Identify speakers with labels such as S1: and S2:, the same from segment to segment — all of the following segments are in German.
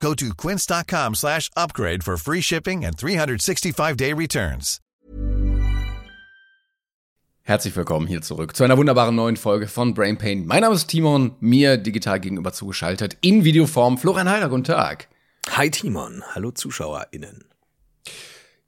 S1: Go to quince.com slash upgrade for free shipping and 365-day returns.
S2: Herzlich willkommen hier zurück zu einer wunderbaren neuen Folge von Brain Pain. Mein Name ist Timon, mir digital gegenüber zugeschaltet in Videoform. Florian Heider, guten Tag.
S3: Hi Timon, hallo ZuschauerInnen.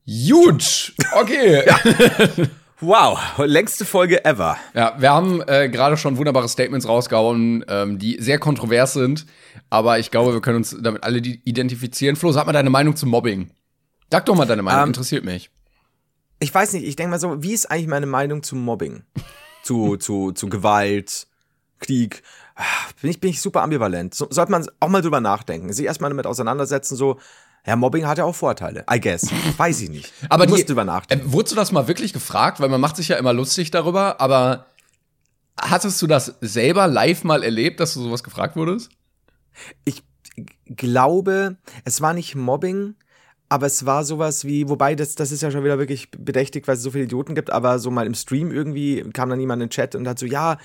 S2: Huge! Okay.
S3: Wow, längste Folge ever.
S2: Ja, wir haben äh, gerade schon wunderbare Statements rausgehauen, ähm, die sehr kontrovers sind. Aber ich glaube, wir können uns damit alle identifizieren. Flo, sag mal deine Meinung zum Mobbing. Sag doch mal deine Meinung,
S3: Ähm,
S2: interessiert mich.
S3: Ich weiß nicht, ich denke mal so, wie ist eigentlich meine Meinung zum Mobbing? zu, zu, zu Gewalt, Krieg. Ah, Bin ich, bin ich super ambivalent. So, sollte man auch mal drüber nachdenken. Sich erstmal damit auseinandersetzen, so, ja, Mobbing hat ja auch Vorteile. I guess. Weiß ich nicht.
S2: Aber
S3: muss
S2: die-
S3: drüber nachdenken.
S2: Äh, wurdest du das mal wirklich gefragt? Weil man macht sich ja immer lustig darüber, aber hattest du das selber live mal erlebt, dass du sowas gefragt wurdest?
S3: Ich glaube, es war nicht Mobbing, aber es war sowas wie, wobei das, das ist ja schon wieder wirklich bedächtig, weil es so viele Idioten gibt, aber so mal im Stream irgendwie kam dann jemand in den Chat und hat so, ja,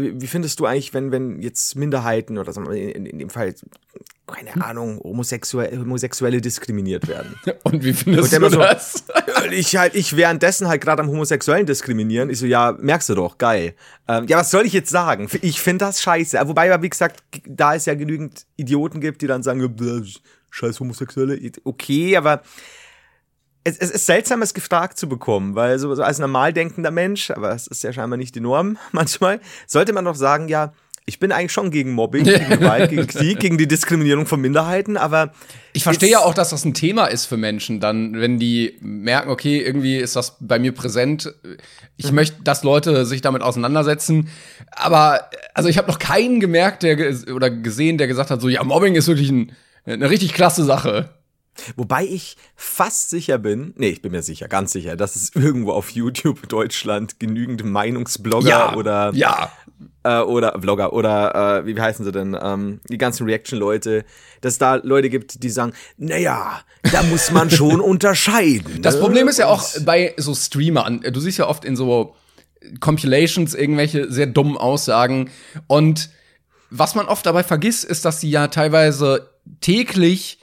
S3: wie wie findest du eigentlich, wenn, wenn jetzt Minderheiten oder mal, in, in dem Fall, keine Ahnung, Homosexuelle, Homosexuelle diskriminiert werden?
S2: Und wie findest
S3: Und
S2: du
S3: so-
S2: das?
S3: ich halt, ich währenddessen halt gerade am Homosexuellen diskriminieren. Ich so, ja, merkst du doch, geil. Ähm, ja, was soll ich jetzt sagen? Ich finde das scheiße. Wobei, aber wie gesagt, da es ja genügend Idioten gibt, die dann sagen, "Bäh, scheiß Homosexuelle. Okay, aber es, es ist seltsam, es gefragt zu bekommen, weil so, so als normal denkender Mensch, aber es ist ja scheinbar nicht die Norm manchmal, sollte man doch sagen, ja, ich bin eigentlich schon gegen Mobbing, gegen Gewalt, gegen Krieg, gegen die Diskriminierung von Minderheiten, aber
S2: Ich verstehe ja auch, dass das ein Thema ist für Menschen, dann, wenn die merken, okay, irgendwie ist das bei mir präsent. Ich möchte, dass Leute sich damit auseinandersetzen. Aber, also ich habe noch keinen gemerkt, der oder gesehen, der gesagt hat, so, ja, Mobbing ist wirklich ein, eine richtig klasse Sache.
S3: Wobei ich fast sicher bin, nee, ich bin mir sicher, ganz sicher, dass es irgendwo auf YouTube Deutschland genügend Meinungsblogger oder
S2: ja.
S3: äh, oder Vlogger oder äh, wie heißen sie denn, ähm, die ganzen Reaction-Leute, dass es da Leute gibt, die sagen, naja, da muss man schon unterscheiden.
S2: Das
S3: ne?
S2: Problem ist ja auch bei so Streamern, du siehst ja oft in so Compilations irgendwelche sehr dummen Aussagen und was man oft dabei vergisst, ist, dass sie ja teilweise täglich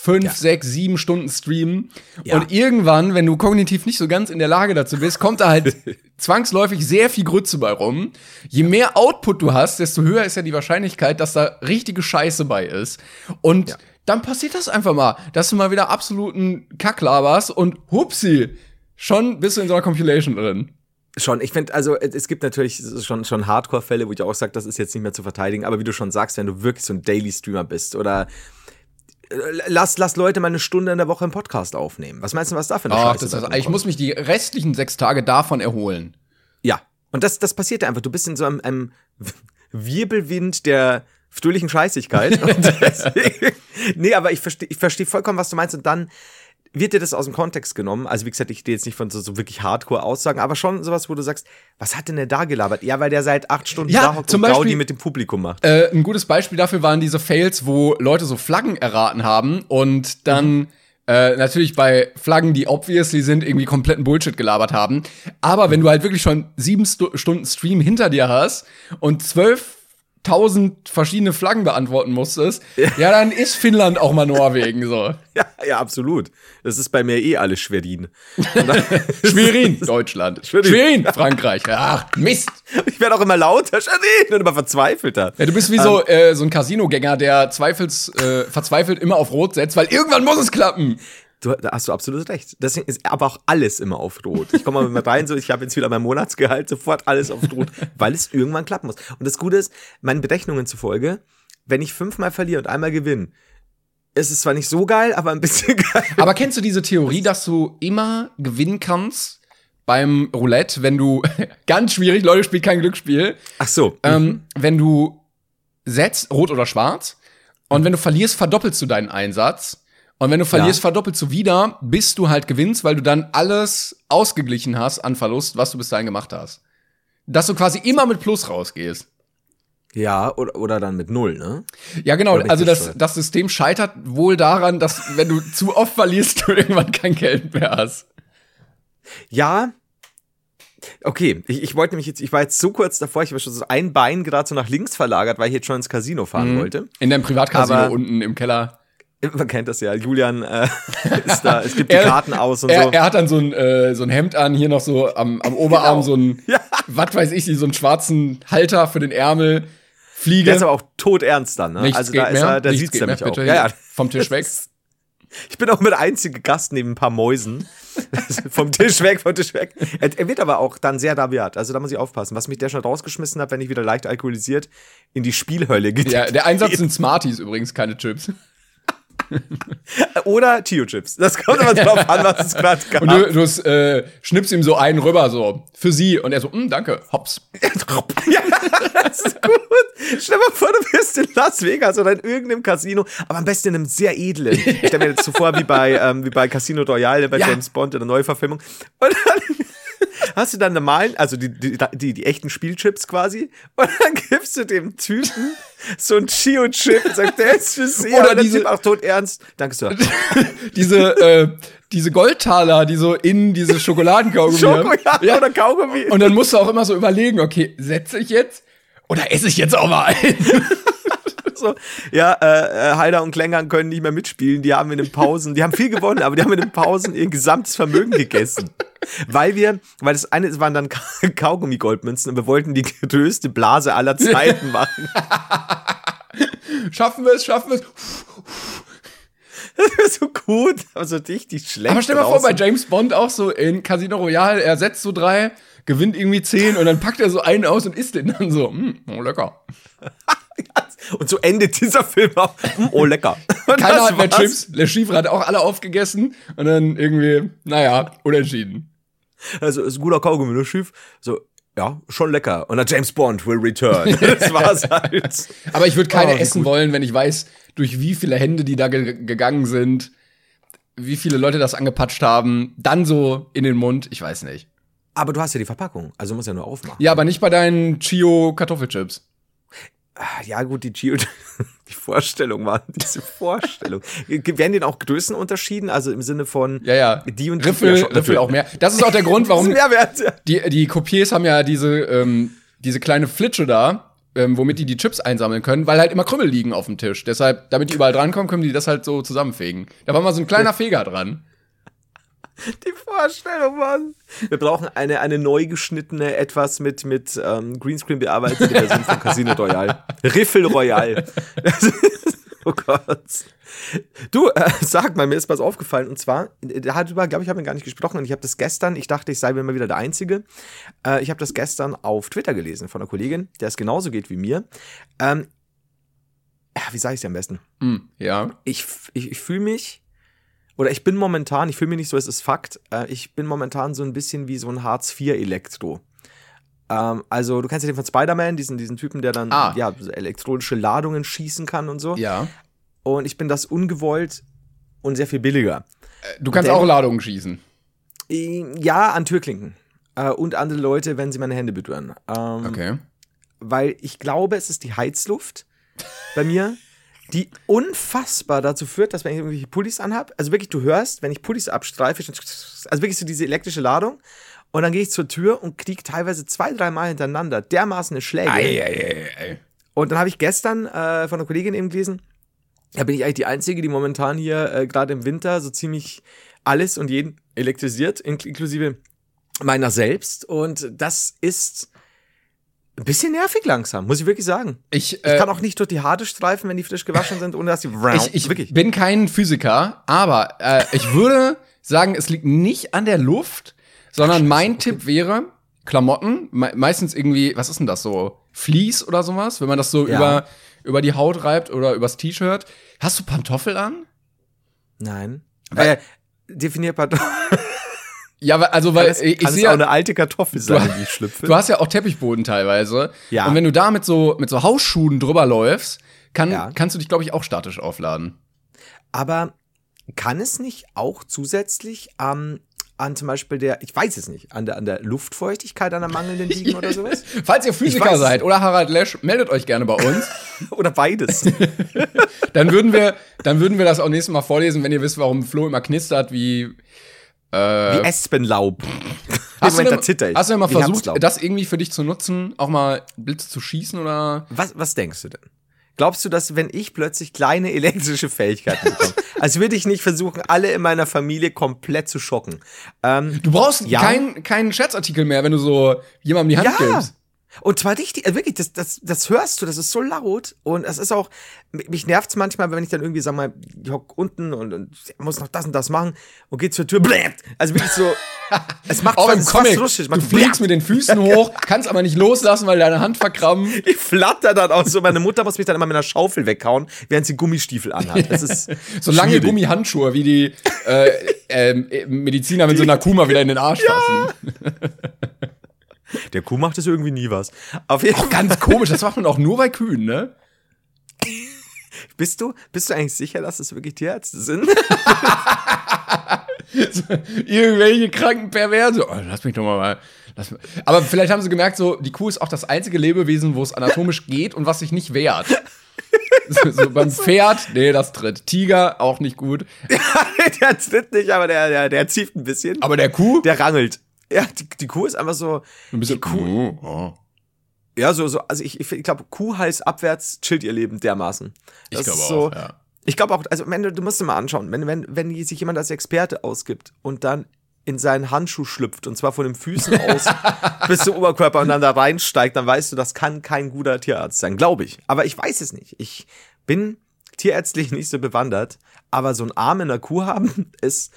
S2: fünf,
S3: Ja.
S2: sechs, sieben Stunden streamen
S3: Ja.
S2: und irgendwann, wenn du kognitiv nicht so ganz in der Lage dazu bist, kommt da halt zwangsläufig sehr viel Grütze bei rum. Je mehr Output du hast, desto höher ist ja die Wahrscheinlichkeit, dass da richtige Scheiße bei ist und
S3: Ja.
S2: dann passiert das einfach mal, dass du mal wieder absoluten Kack laberst und hupsi, schon bist du in so einer Compilation drin.
S3: Schon, ich finde, also es gibt natürlich schon, schon Hardcore-Fälle, wo ich auch sage, das ist jetzt nicht mehr zu verteidigen, aber wie du schon sagst, wenn du wirklich so ein Daily-Streamer bist oder lass, lass Leute mal eine Stunde in der Woche einen Podcast aufnehmen. Was meinst du, was da für eine
S2: Ach,
S3: Scheiße
S2: das
S3: da
S2: ist, ich muss mich die restlichen sechs Tage davon erholen.
S3: Ja. Und das, das passiert ja einfach. Du bist in so einem, einem Wirbelwind der fröhlichen Scheißigkeit. Nee, aber ich verstehe ich versteh vollkommen, was du meinst. Und dann wird dir das aus dem Kontext genommen. Also, wie gesagt, ich stehe jetzt nicht von so, so wirklich Hardcore-Aussagen, aber schon sowas, wo du sagst, was hat denn der da gelabert? Ja, weil der seit acht Stunden
S2: Ja,
S3: da hockt
S2: zum
S3: und Gaudi
S2: Beispiel-
S3: mit dem Publikum macht.
S2: Äh, ein gutes Beispiel dafür waren diese Fails, wo Leute so Flaggen erraten haben und dann äh, natürlich bei Flaggen, die obviously sind, irgendwie kompletten Bullshit gelabert haben. Aber wenn du halt wirklich schon sieben Stu Stunden Stream hinter dir hast und zwölftausend verschiedene Flaggen beantworten musstest, ja. dann ist Finnland auch mal Norwegen so.
S3: Ja, ja, absolut. Das ist bei mir eh alles Schwerin.
S2: Schwerin, Deutschland.
S3: Schwerin.
S2: Schwerin, Frankreich. Ach, Mist.
S3: Ich werde auch immer lauter, Schwerin, und immer verzweifelter.
S2: Ja, du bist wie so, äh, so ein Casino-Gänger, der zweifels, äh, verzweifelt immer auf Rot setzt, weil irgendwann muss es klappen.
S3: Du, da hast du absolut recht. Deswegen ist aber auch alles immer auf Rot. Ich komme mal mit rein, so ich habe jetzt wieder mein Monatsgehalt, sofort alles auf Rot, weil es irgendwann klappen muss. Und das Gute ist, meinen Berechnungen zufolge, wenn ich fünfmal verliere und einmal gewinne, ist es zwar nicht so geil, aber ein bisschen geil.
S2: Aber kennst du diese Theorie, dass du immer gewinnen kannst beim Roulette, wenn du ganz schwierig, Leute spielt kein Glücksspiel,
S3: Ach so.
S2: ähm, wenn du setzt rot oder schwarz und wenn du verlierst, verdoppelst du deinen Einsatz Und wenn du verlierst, verdoppelst du wieder, bis du halt gewinnst, weil du dann alles ausgeglichen hast an Verlust, was du bis dahin gemacht hast. Dass du quasi immer mit Plus rausgehst.
S3: Ja, oder, oder dann mit null, ne?
S2: Ja, genau. Also das, das System scheitert wohl daran, dass wenn du zu oft verlierst, du irgendwann kein Geld mehr hast.
S3: Ja. Okay, ich, ich wollte nämlich jetzt, ich war jetzt so kurz davor, ich war schon so ein Bein gerade so nach links verlagert, weil ich jetzt schon ins Casino fahren wollte.
S2: In deinem Privatcasino
S3: Aber-
S2: unten im Keller.
S3: Man kennt das ja, Julian äh, ist da, es gibt die
S2: Er-
S3: Karten aus und
S2: Er,
S3: so.
S2: er hat dann so ein, äh, so ein Hemd an, hier noch so am, am Oberarm
S3: Genau.
S2: so ein,
S3: Ja.
S2: was weiß ich, so einen schwarzen Halter für den Ärmel, Fliege.
S3: Der ist aber auch todernst dann, ne?
S2: Nichts
S3: also
S2: geht
S3: da ist er, der
S2: Nichts
S3: sieht's
S2: geht
S3: nämlich auch. Ja, ja.
S2: Vom Tisch weg.
S3: Ich bin auch mit einzige Gast neben ein paar Mäusen. vom Tisch weg, vom Tisch weg. Er, er wird aber auch dann sehr rabiat. Also da muss ich aufpassen. Was mich der schon rausgeschmissen hat, wenn ich wieder leicht alkoholisiert in die Spielhölle geht.
S2: Ja, der Einsatz sind Smarties übrigens, keine Chips.
S3: Oder Tio-Chips. Das kommt immer drauf an, was es gerade gab.
S2: Und du, du äh, schnippst ihm so einen rüber, so, für sie. Und er so, "Mm, danke, hops.
S3: ja, das ist gut. Stell dir mal vor, du bist in Las Vegas oder in irgendeinem Casino, aber am besten in einem sehr edlen. Ich stell mir jetzt so vor, wie bei, ähm, wie bei Casino Royale, bei
S2: Ja.
S3: James Bond in der Neuverfilmung. Und dann hast du dann normalen, also die, die, die, die echten Spielchips quasi, und dann gibst du dem Typen so ein Chio-Chip und sagst, der ist für sie.
S2: Oder
S3: der
S2: diese-
S3: Typ auch tot ernst. Danke, Sir.
S2: Diese, äh, diese Goldtaler, die so in diese Schokoladenkaugummi
S3: Schoko,
S2: haben.
S3: ja, oder Kaugummi.
S2: Und dann musst du auch immer so überlegen, okay, setze ich jetzt oder esse ich jetzt auch mal ein?
S3: so, ja, äh, äh, Heider und Klängern können nicht mehr mitspielen. Die haben in den Pausen, die haben viel gewonnen, aber die haben in den Pausen ihr gesamtes Vermögen gegessen. Weil wir, weil das eine es waren dann Ka- Kaugummi-Goldmünzen und wir wollten die größte Blase aller Zeiten machen.
S2: schaffen wir es, schaffen wir es.
S3: Das wäre so gut, aber so richtig schlecht.
S2: Aber stell dir mal vor, bei. James Bond auch so in Casino Royale, er setzt so drei, gewinnt irgendwie zehn und dann packt er so einen aus und isst den dann so. Oh, lecker.
S3: Und so endet dieser Film auch. Oh, lecker. Und
S2: Keiner hat mehr. Chips. Le Chiffre hat auch alle aufgegessen und dann irgendwie, naja, unentschieden.
S3: Also, ist ein guter Kaugummi, ne, Schiff? So, ja, schon lecker. Und dann James Bond will return. Das war's halt.
S2: Aber ich würde keine
S3: Oh,
S2: essen wollen, wenn ich weiß, durch wie viele Hände die da ge gegangen sind, wie viele Leute das angepatscht haben, dann so in den Mund, ich weiß nicht.
S3: Aber du hast ja die Verpackung, also musst ja nur aufmachen.
S2: Ja, aber nicht bei deinen Chio Kartoffelchips.
S3: Ah, Ja, gut, die Gio, die Vorstellung war diese Vorstellung. Werden denn auch Größen unterschieden? Also im Sinne von
S2: Ja, ja.
S3: die und
S2: Riffel,
S3: schon,
S2: Riffel auch mehr. Das ist auch der Grund,
S3: Warum? Mehrwert. ja.
S2: die, die Coupés haben ja diese, ähm, diese kleine Flitsche da, ähm, womit die die Chips einsammeln können, weil halt immer Krümmel liegen auf dem Tisch. Deshalb, damit die überall drankommen, können die das halt so zusammenfegen. Da war mal so ein kleiner Feger dran.
S3: Die Vorstellung, Mann. Wir brauchen eine, eine neu geschnittene, etwas mit, mit ähm, Greenscreen bearbeitete Version von Casino Royale. Riffel Royale. oh Gott. Du, äh, sag mal, mir ist was aufgefallen. Und zwar, äh, darüber, glaube ich, haben wir gar nicht gesprochen. Und ich habe das gestern, ich dachte, ich sei mal wieder der Einzige. Äh, ich habe das gestern auf Twitter gelesen von einer Kollegin, der es genauso geht wie mir. Ähm, ja, wie sage ich es am besten?
S2: Hm, ja.
S3: ich, ich, ich fühle mich, oder ich bin momentan, ich fühle mich nicht so, es ist Fakt, äh, ich bin momentan so ein bisschen wie so ein Hartz-IV-Elektro. Ähm, also, du kennst ja den von Spider-Man, diesen, diesen Typen, der dann
S2: Ah.
S3: ja, so elektronische Ladungen schießen kann und so.
S2: Ja.
S3: Und ich bin das ungewollt und sehr viel billiger.
S2: Du kannst
S3: Denn-
S2: auch Ladungen schießen.
S3: Äh, Ja, an Türklinken. Äh, und andere Leute, wenn sie meine Hände berühren. Ähm,
S2: Okay.
S3: weil ich glaube, es ist die Heizluft bei mir, die unfassbar dazu führt, dass wenn ich irgendwelche Pullis anhab, also wirklich, du hörst, wenn ich Pullis abstreife, also wirklich so diese elektrische Ladung, und dann gehe ich zur Tür und kriege teilweise zwei, dreimal hintereinander dermaßen eine Schläge.
S2: Ei, ei, ei, ei.
S3: Und dann habe ich gestern äh, von einer Kollegin eben gelesen, da bin ich eigentlich die Einzige, die momentan hier äh, gerade im Winter so ziemlich alles und jeden elektrisiert, ink inklusive meiner selbst. Und das ist ein bisschen nervig langsam, muss ich wirklich sagen.
S2: Ich,
S3: Ich
S2: äh,
S3: kann auch nicht durch die Haare streifen, wenn die frisch gewaschen sind, ohne dass die
S2: ich, ich
S3: wirklich.
S2: bin kein Physiker, aber äh, ich würde sagen, es liegt nicht an der Luft, sondern mein Tipp wäre Klamotten, me meistens irgendwie, was ist denn das so? Vlies oder sowas, wenn man das so
S3: Ja.
S2: über, über die Haut reibt oder übers T-Shirt. Hast du Pantoffel an?
S3: Nein.
S2: Weil-
S3: Äh, definier Pardon.
S2: Ja, weil- also weil
S3: Kann es,
S2: ich, ich sehe
S3: auch eine alte Kartoffel sein, die ich schlüpfe?
S2: Du hast ja auch Teppichboden teilweise.
S3: Ja.
S2: Und wenn du da mit so, mit so Hausschuhen drüber läufst, kann,
S3: Ja.
S2: kannst du dich, glaube ich, auch statisch aufladen.
S3: Aber kann es nicht auch zusätzlich ähm, an zum Beispiel der, ich weiß es nicht, an der, an der Luftfeuchtigkeit, an der mangelnden liegen oder sowas?
S2: Falls ihr Physiker seid oder Harald Lesch, meldet euch gerne bei uns.
S3: oder beides?
S2: dann würden wir, dann würden wir das auch nächstes Mal vorlesen, wenn ihr wisst, warum Flo immer knistert, wie
S3: Wie Espenlaub.
S2: Hast du,
S3: Moment,
S2: denn,
S3: da zitter ich.
S2: hast du denn mal
S3: Wie
S2: versucht,
S3: Herbstlaub.
S2: das irgendwie für dich zu nutzen, auch mal Blitze zu schießen oder?
S3: Was, was denkst du denn? Glaubst du, dass wenn ich plötzlich kleine elektrische Fähigkeiten bekomme, als würde ich nicht versuchen, alle in meiner Familie komplett zu schocken? Ähm,
S2: Du brauchst
S3: Ja.
S2: keinen keinen Scherzartikel mehr, wenn du so jemandem die Hand
S3: ja.
S2: gibst.
S3: Und zwar richtig, also wirklich, das, das, das hörst du, das ist so laut und es ist auch, mich nervt's manchmal, wenn ich dann irgendwie, sag mal, ich hock unten und, und muss noch das und das machen und geht zur Tür, bläht. Also wirklich so, es macht
S2: Auch
S3: fast,
S2: im Comic.
S3: fast lustig.
S2: Du fliegst mit den Füßen hoch, kannst aber nicht loslassen, weil deine Hand verkrampft.
S3: Ich flatter dann auch so. Meine Mutter muss mich dann immer mit einer Schaufel weghauen, während sie Gummistiefel anhat. Das ist
S2: So lange
S3: schwierig.
S2: Gummihandschuhe, wie die äh, ähm, äh, Mediziner mit so einer Kuma wieder in den Arsch fassen.
S3: Der Kuh macht es irgendwie nie was. Auf jeden Fall.
S2: Ganz komisch, das macht man auch nur bei Kühen, ne?
S3: Bist du, bist du eigentlich sicher, dass es wirklich Tierärzte sind?
S2: Irgendwelche kranken Perverse. Oh, lass mich doch mal. lass mich. Aber vielleicht haben sie gemerkt, so, die Kuh ist auch das einzige Lebewesen, wo es anatomisch geht und was sich nicht wehrt. So, so beim Pferd, nee, das tritt. Tiger, auch nicht gut.
S3: der tritt nicht, aber der, der, der zieht ein bisschen.
S2: Aber der Kuh?
S3: der rangelt. Ja, die, die Kuh ist einfach so.
S2: ein bisschen
S3: Kuh.
S2: Oh.
S3: Ja, so, so, also ich, ich, ich glaube, Kuh heißt abwärts chillt ihr Leben dermaßen.
S2: Ich
S3: Das
S2: glaube
S3: ist so,
S2: auch, ja.
S3: Ich glaube auch, also am Ende, du musst dir mal anschauen, wenn, wenn, wenn sich jemand als Experte ausgibt und dann in seinen Handschuh schlüpft und zwar von den Füßen aus bis zum Oberkörper und dann da reinsteigt, dann weißt du, das kann kein guter Tierarzt sein, glaube ich. Aber ich weiß es nicht. Ich bin tierärztlich nicht so bewandert, aber so ein Arm in der Kuh haben ist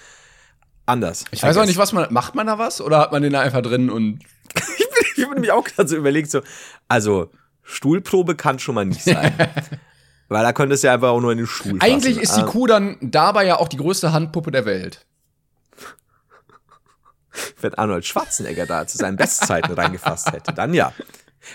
S3: anders.
S2: Ich weiß auch nicht, was man. Macht man da was? Oder hat man den da einfach drin und.
S3: Ich habe mich auch gerade so überlegt, so, also Stuhlprobe kann schon mal nicht sein. Weil da könntest du ja einfach auch nur in den Stuhl
S2: Eigentlich
S3: fassen.
S2: ist die
S3: Ah,
S2: Kuh dann dabei ja auch die größte Handpuppe der Welt.
S3: wenn Arnold Schwarzenegger da zu seinen Bestzeiten reingefasst hätte, dann ja.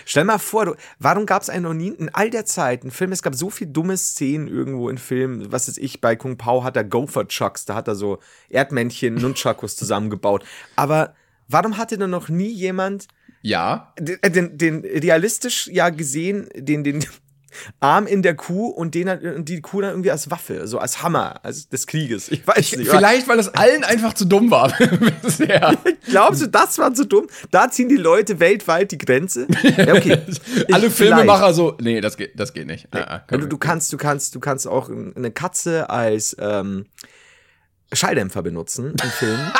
S3: Stell mal vor, du, warum gab es einen noch nie in all der Zeit einen Film? Es gab so viel dumme Szenen irgendwo in Filmen. Was ist ich bei Kung Pao hat er Gopher Chucks, da hat er so Erdmännchen, Nunchakus zusammengebaut. Aber warum hatte denn noch nie jemand
S2: Ja.
S3: den, äh, den, den realistisch ja gesehen, den, den Arm in der Kuh und den und die Kuh dann irgendwie als Waffe, so als Hammer als des Krieges. Ich weiß nicht.
S2: Vielleicht, weil es allen einfach zu dumm war bisher.
S3: Glaubst du, das war zu dumm? Da ziehen die Leute weltweit die Grenze? Ja, okay. Ich-
S2: Alle
S3: vielleicht.
S2: Filmemacher so, nee, das geht, das geht nicht. Ah, ah, können
S3: Du, du kannst, du kannst, du kannst auch eine Katze als ähm, Schalldämpfer benutzen im Film.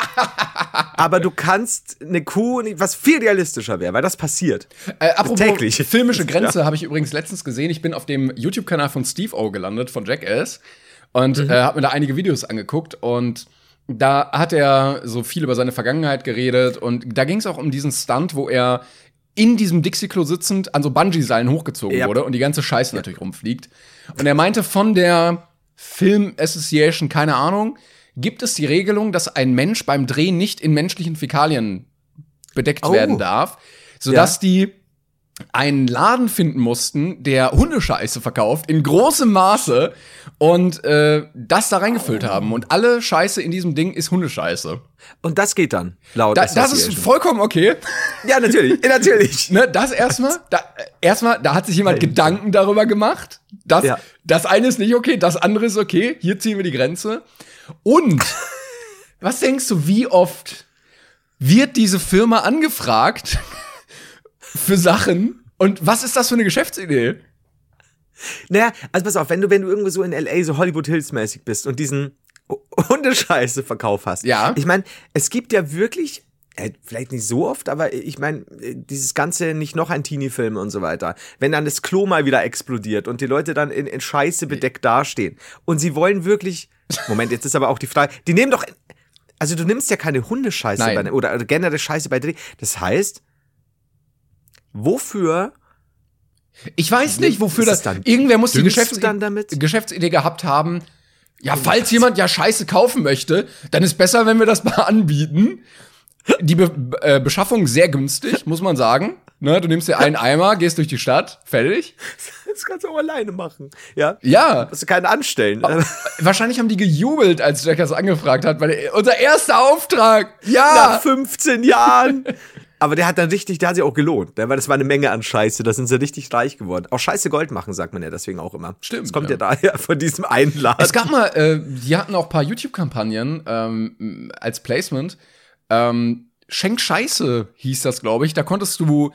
S3: Aber du kannst eine Kuh, was viel realistischer wäre, weil das passiert.
S2: Äh, apropos
S3: täglich.
S2: filmische Grenze habe ich übrigens letztens gesehen. Ich bin auf dem YouTube-Kanal von Steve O gelandet, von Jackass. Und
S3: Mhm.
S2: äh, habe mir da einige Videos angeguckt. Und da hat er so viel über seine Vergangenheit geredet. Und da ging es auch um diesen Stunt, wo er in diesem Dixie-Klo sitzend an so Bungee-Seilen hochgezogen
S3: Ja.
S2: wurde und die ganze Scheiße natürlich rumfliegt. Und er meinte, von der Film Association, keine Ahnung, gibt es die Regelung, dass ein Mensch beim Drehen nicht in menschlichen Fäkalien bedeckt
S3: Oh.
S2: werden darf, sodass die einen Laden finden mussten, der Hundescheiße verkauft in großem Maße und äh, das da reingefüllt haben. Und alle Scheiße in diesem Ding ist Hundescheiße.
S3: Und das geht dann, laut
S2: Da, das ist vollkommen okay.
S3: Ja, natürlich, natürlich.
S2: Ne, das erstmal, da, erstmal, da hat sich jemand. Gedanken darüber gemacht. Das,
S3: Ja.
S2: das eine ist nicht okay, das andere ist okay. Hier ziehen wir die Grenze. Und was denkst du, wie oft wird diese Firma angefragt für Sachen? Und was ist das für eine Geschäftsidee?
S3: Naja, also pass auf, wenn du, wenn du irgendwo so in L.A. so Hollywood Hills mäßig bist und diesen Hundescheiße-Verkauf hast.
S2: Ja.
S3: Ich meine, es gibt ja wirklich, vielleicht nicht so oft, aber ich meine, dieses ganze nicht noch ein Teenie-Film und so weiter. Wenn dann das Klo mal wieder explodiert und die Leute dann in, in Scheiße bedeckt dastehen und sie wollen wirklich, Moment, jetzt ist aber auch die Frage, die nehmen doch, also du nimmst ja keine Hundescheiße
S2: Nein.
S3: bei, oder, oder generell Scheiße bei. Das heißt, wofür
S2: Ich weiß nicht, wofür das.
S3: dann-
S2: Irgendwer muss die Geschäftsidee,
S3: dann damit?
S2: Geschäftsidee gehabt haben. Ja, falls jemand ja Scheiße kaufen möchte, dann ist besser, wenn wir das mal anbieten. Die Be äh, Beschaffung sehr günstig, muss man sagen. Ne, du nimmst dir einen Eimer, gehst durch die Stadt, fertig.
S3: Das kannst du auch alleine machen. Ja.
S2: Ja.
S3: Musst du keinen anstellen.
S2: Wahrscheinlich haben die gejubelt, als Jack das angefragt hat, weil er- unser erster Auftrag.
S3: Nach
S2: Ja.
S3: 15 Jahren. Aber der hat dann richtig, der hat sich auch gelohnt, ne? weil das war eine Menge an Scheiße. Da sind sie richtig reich geworden. Auch Scheiße Gold machen, sagt man ja deswegen auch immer.
S2: Stimmt,
S3: Das kommt ja,
S2: ja.
S3: daher von diesem Einladen.
S2: Es gab mal, äh, die hatten auch ein paar YouTube-Kampagnen ähm, als Placement. Ähm, Schenk Scheiße hieß das, glaube ich. Da konntest du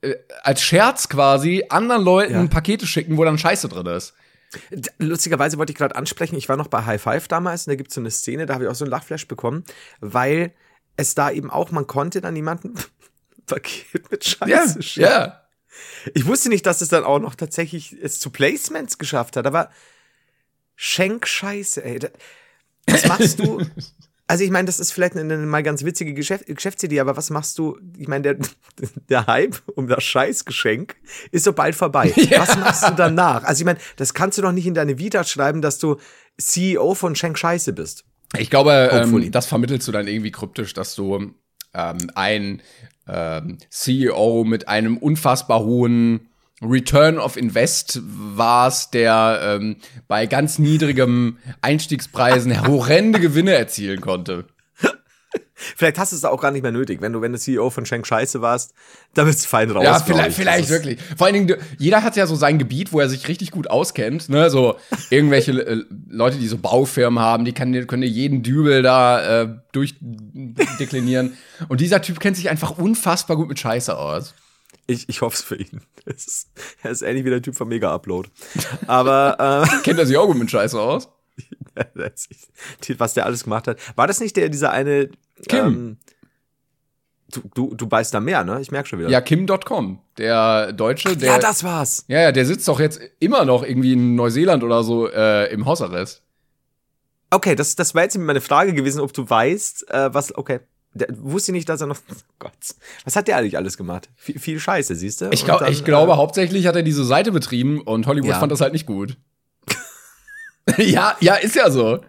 S2: äh, als Scherz quasi anderen Leuten
S3: Ja.
S2: Pakete schicken, wo dann Scheiße drin ist.
S3: Lustigerweise wollte ich gerade ansprechen, ich war noch bei High Five damals und da gibt es so eine Szene, da habe ich auch so einen Lachflash bekommen, weil es da eben auch, man konnte dann jemanden Paket mit Scheiße schicken.
S2: ja.
S3: Ich wusste nicht, dass es dann auch noch tatsächlich es zu Placements geschafft hat, aber Schenk Scheiße, ey. Was machst du? Also ich meine, das ist vielleicht eine, eine mal ganz witzige Geschäft, Geschäftsidee, aber was machst du? Ich meine, der, der Hype um das Scheißgeschenk ist so bald vorbei. Was machst du danach? Also ich meine, das kannst du doch nicht in deine Vita schreiben, dass du CEO von Schenk Scheiße bist.
S2: Ich glaube, ähm, das vermittelst du dann irgendwie kryptisch, dass du ähm, ein ähm, CEO mit einem unfassbar hohen Return of Invest warst, der ähm, bei ganz niedrigem Einstiegspreisen horrende Gewinne erzielen konnte.
S3: Vielleicht hast du es auch gar nicht mehr nötig, wenn du, wenn du CEO von Schenk Scheiße warst, da bist du fein raus.
S2: Ja, vielleicht,
S3: ich.
S2: vielleicht wirklich. Vor allen Dingen, jeder hat ja so sein Gebiet, wo er sich richtig gut auskennt. Ne? So irgendwelche äh, Leute, die so Baufirmen haben, die kann, können dir jeden Dübel da äh, durchdeklinieren. Und dieser Typ kennt sich einfach unfassbar gut mit Scheiße aus.
S3: Ich, ich hoffe es für ihn. Ist, er ist ähnlich wie der Typ von Mega Upload. Aber äh,
S2: Kennt er sich auch gut mit Scheiße aus?
S3: was der alles gemacht hat. War das nicht der, dieser eine
S2: Kim.
S3: Ähm, du, du, du beißt da mehr, ne? Ich merke schon wieder.
S2: Ja, Kim.com, der Deutsche, der.
S3: ja, das war's.
S2: ja, ja, der sitzt doch jetzt immer noch irgendwie in Neuseeland oder so äh, im Hausarrest.
S3: Okay, das, das war jetzt meine Frage gewesen, ob du weißt, äh, was. Okay. Der, wusste nicht, dass er noch. Gott. Was hat der eigentlich alles gemacht? Viel, viel Scheiße, siehst du?
S2: Ich, glaub,
S3: dann,
S2: ich glaube,
S3: äh,
S2: hauptsächlich hat er diese Seite betrieben und Hollywood
S3: Ja.
S2: fand das halt nicht gut. ja, ja, ist ja so.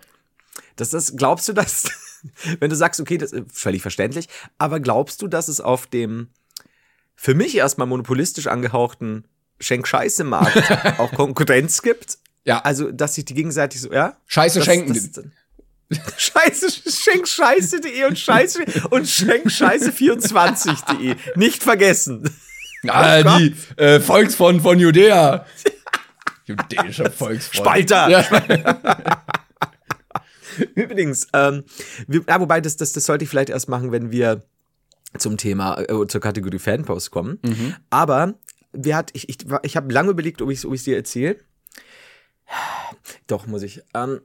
S3: Das ist, glaubst du, dass, wenn du sagst, okay, das ist völlig verständlich, aber glaubst du, dass es auf dem für mich erstmal monopolistisch angehauchten Schenk-Scheiße-Markt auch Konkurrenz gibt?
S2: Ja.
S3: Also, dass sich die gegenseitig so, ja?
S2: Scheiße
S3: Das-
S2: schenken.
S3: das- Scheiße, Schenkscheiße.de und Scheiße und Schenkscheiße24.de. Nicht vergessen.
S2: Ah,
S3: Oh
S2: die äh, Volksfront von Judäa. Judäischer Volksfront.
S3: Spalter.
S2: Ja.
S3: Übrigens, ähm, wir, ja, wobei, das, das, das sollte ich vielleicht erst machen, wenn wir zum Thema, äh, zur Kategorie Fanpost kommen. Aber wir hat, ich, ich, ich habe lange überlegt, ob ich es ob ich's dir erzähle. Doch, muss ich. Ähm,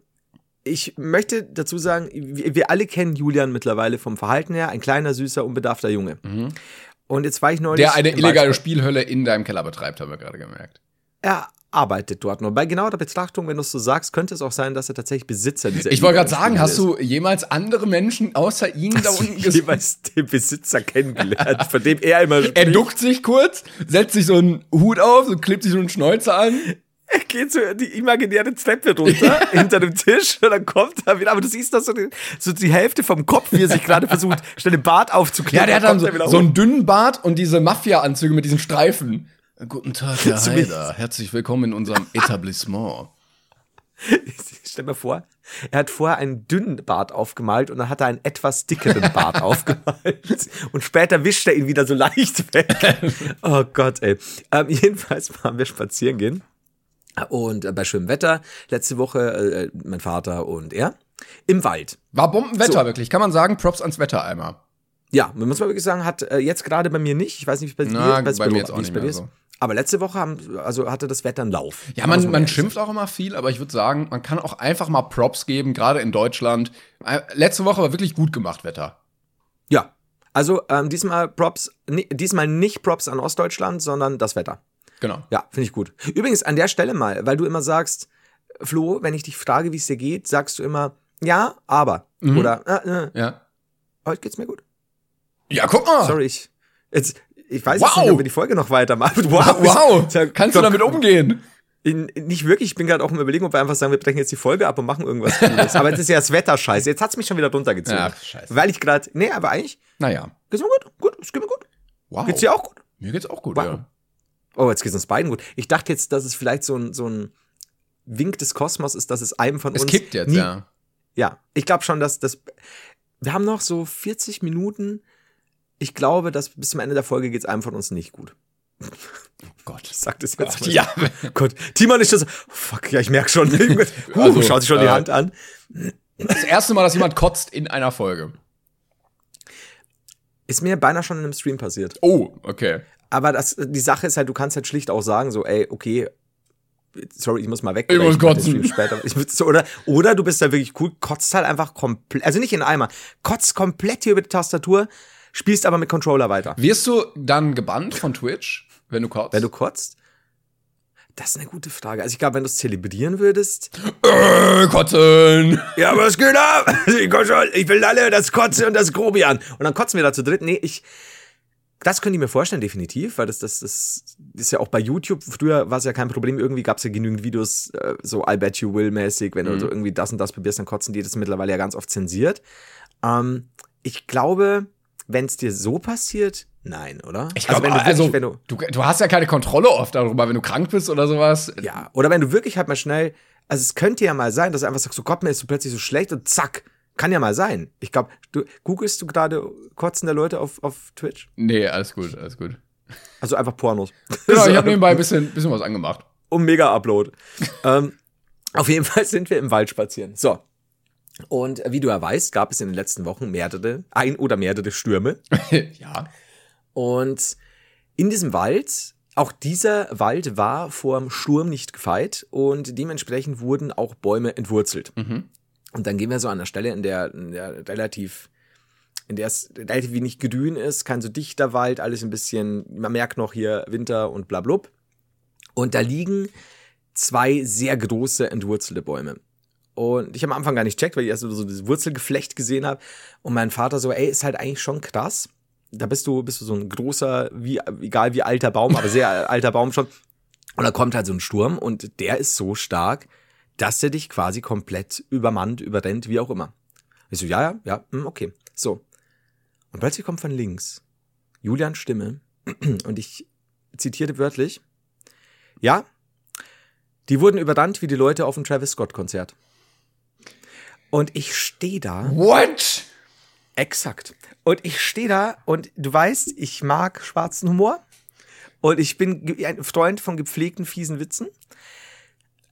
S3: ich möchte dazu sagen, wir, wir alle kennen Julian mittlerweile vom Verhalten her, ein kleiner, süßer, unbedarfter Junge. Und jetzt war ich neulich.
S2: Der eine illegale. Spielhölle in deinem Keller betreibt, haben wir gerade gemerkt.
S3: Er arbeitet dort nur. Bei genauer der Betrachtung, wenn du es so sagst, könnte es auch sein, dass er tatsächlich Besitzer dieser
S2: Ich wollte gerade sagen, hast
S3: Spielhölle
S2: du jemals andere Menschen außer ihn da
S3: Hast du
S2: unten gesehen?
S3: jeweils den Besitzer kennengelernt, von dem er immer
S2: Er
S3: spricht.
S2: duckt sich kurz, setzt sich so einen Hut auf, so klebt sich so einen Schnäuzer an.
S3: Er geht so die imaginäre Treppe runter, hinter dem Tisch, und dann kommt er wieder. Aber du siehst das so die, so die Hälfte vom Kopf, wie er sich gerade versucht, schnell den Bart aufzuklären.
S2: Ja, der hat dann so,
S3: er wieder
S2: so
S3: hoch.
S2: einen dünnen Bart und diese Mafia-Anzüge mit diesen Streifen. Guten Tag, Herr
S3: mir-
S2: Haider. Herzlich willkommen in unserem Etablissement.
S3: Stell mir vor, er hat vorher einen dünnen Bart aufgemalt und dann hat er einen etwas dickeren Bart aufgemalt. Und später wischt er ihn wieder so leicht weg. Oh Gott, ey. Ähm, jedenfalls waren wir spazieren gehen. Und äh, bei schönem Wetter, letzte Woche äh, mein Vater und er, im Wald.
S2: War Bombenwetter,
S3: So.
S2: wirklich. Kann man sagen, Props ans Wetter einmal.
S3: Ja, man muss mal wirklich sagen, hat äh, jetzt gerade bei mir nicht. Ich weiß nicht, wie es bei dir weiß
S2: bei mir
S3: Lo-
S2: jetzt auch nicht
S3: bei
S2: mehr
S3: dir ist.
S2: so.
S3: Aber letzte Woche haben, also hatte das Wetter einen Lauf.
S2: Ja, man, man schimpft auch immer viel, aber ich würde sagen, man kann auch einfach mal Props geben, gerade in Deutschland. Äh, Letzte Woche war wirklich gut gemacht, Wetter.
S3: Ja. Also ähm, diesmal Props, diesmal nicht Props an Ostdeutschland, sondern das Wetter.
S2: Genau.
S3: Ja, finde ich gut. Übrigens an der Stelle mal, weil du immer sagst, Flo, wenn ich dich frage, wie es dir geht, sagst du immer, ja, aber.
S2: Mhm.
S3: Oder, äh, äh,
S2: Ja.
S3: heute geht's mir gut.
S2: Ja, guck mal.
S3: Sorry, ich, jetzt, ich weiß jetzt
S2: Wow.
S3: nicht, ob wir die Folge noch weitermachen.
S2: Wow,
S3: Tja,
S2: kannst du
S3: doch,
S2: damit umgehen?
S3: in, nicht wirklich, ich bin gerade auch im Überlegen, ob wir einfach sagen, wir brechen jetzt die Folge ab und machen irgendwas Cooles. aber jetzt ist ja das Wetter scheiße. Jetzt hat's mich schon wieder drunter gezogen.
S2: Ach, scheiße.
S3: Weil ich gerade, nee, aber eigentlich,
S2: Naja.
S3: geht's mir gut, gut, es geht mir gut.
S2: Wow.
S3: Geht's dir auch gut?
S2: Mir geht's auch gut,
S3: Wow.
S2: ja.
S3: Oh, jetzt geht's uns beiden gut. Ich dachte jetzt, dass es vielleicht so ein, so ein Wink des Kosmos ist, dass es einem von
S2: Es
S3: uns.
S2: kippt jetzt,
S3: nie,
S2: ja.
S3: Ja, ich glaube schon, dass das. Wir haben noch so 40 Minuten. Ich glaube, dass bis zum Ende der Folge geht's einem von uns nicht gut.
S2: Gott.
S3: Ich sag das jetzt mal.
S2: Ja.
S3: Gott, Timon ist schon so, fuck, ja, ich merk schon. huh,
S2: Also,
S3: schaut sich schon die
S2: äh,
S3: Hand an.
S2: Das erste Mal, dass jemand kotzt in einer Folge.
S3: Ist mir beinahe schon in einem Stream passiert.
S2: Oh, okay.
S3: Aber das, die Sache ist halt, du kannst halt schlicht auch sagen, so, ey, okay, sorry, ich muss mal weg.
S2: Ich muss kotzen.
S3: Später. Ich, oder, oder du bist da wirklich cool, kotzt halt einfach komplett, also nicht in Eimer, kotzt komplett hier über die Tastatur, spielst aber mit Controller weiter.
S2: Wirst du dann gebannt von Twitch, wenn du kotzt?
S3: Wenn du kotzt? Das ist eine gute Frage. Also ich glaube, wenn du es zelebrieren würdest.
S2: äh, kotzen!
S3: Ja, was geht ab? Ich, komm schon, ich will alle das Kotze und das Grobian. Und dann kotzen wir da zu dritt. Nee, ich. Das könnte ich mir vorstellen, definitiv, weil das, das, das ist ja auch bei YouTube. Früher war es ja kein Problem. Irgendwie gab es ja genügend Videos, äh, so I bet you will mäßig. Wenn du so irgendwie das und das probierst, dann kotzen die. Das mittlerweile ja ganz oft zensiert. Ähm, ich glaube, wenn es dir so passiert, nein, oder?
S2: Ich glaube,
S3: wenn du
S2: also,
S3: wirklich- wenn du,
S2: du, du hast ja keine Kontrolle oft darüber, wenn du krank bist oder sowas.
S3: Ja, oder wenn du wirklich halt mal schnell, also es könnte ja mal sein, dass du einfach sagst, so Gott, mir ist so plötzlich so schlecht und zack, kann ja mal sein. Ich glaube, du googelst du gerade kotzende Leute auf, auf Twitch?
S2: Nee, alles gut, alles gut.
S3: Also einfach Pornos.
S2: Genau, ich habe nebenbei ein bisschen, bisschen was angemacht.
S3: um mega Upload. ähm, auf jeden Fall sind wir im Wald spazieren. So. Und wie du ja weißt, gab es in den letzten Wochen mehrere, ein oder mehrere Stürme.
S2: ja.
S3: Und in diesem Wald, auch dieser Wald war vor dem Sturm nicht gefeit und dementsprechend wurden auch Bäume entwurzelt.
S2: Mhm.
S3: Und dann gehen wir so an der Stelle, in der, in der relativ, in der es relativ wenig grün ist, kein so dichter Wald, alles ein bisschen, man merkt noch hier Winter und bla blub. Und da liegen zwei sehr große entwurzelte Bäume. Und ich habe am Anfang gar nicht checkt, weil ich erst so das Wurzelgeflecht gesehen habe. Und mein Vater so, ey, ist halt eigentlich schon krass. Da bist du, bist du so ein großer, wie, egal wie alter Baum, aber sehr alter Baum schon. Und da kommt halt so ein Sturm und der ist so stark, dass er dich quasi komplett übermannt, überrennt, wie auch immer. Ich so, ja, ja, ja, hm, okay. So. Und plötzlich kommt von links Julians Stimme und ich zitierte wörtlich, ja, die wurden überrannt wie die Leute auf dem Travis Scott Konzert. Und ich stehe da.
S2: What?
S3: Exakt. Und ich stehe da und du weißt, ich mag schwarzen Humor. Und ich bin ein Freund von gepflegten, fiesen Witzen.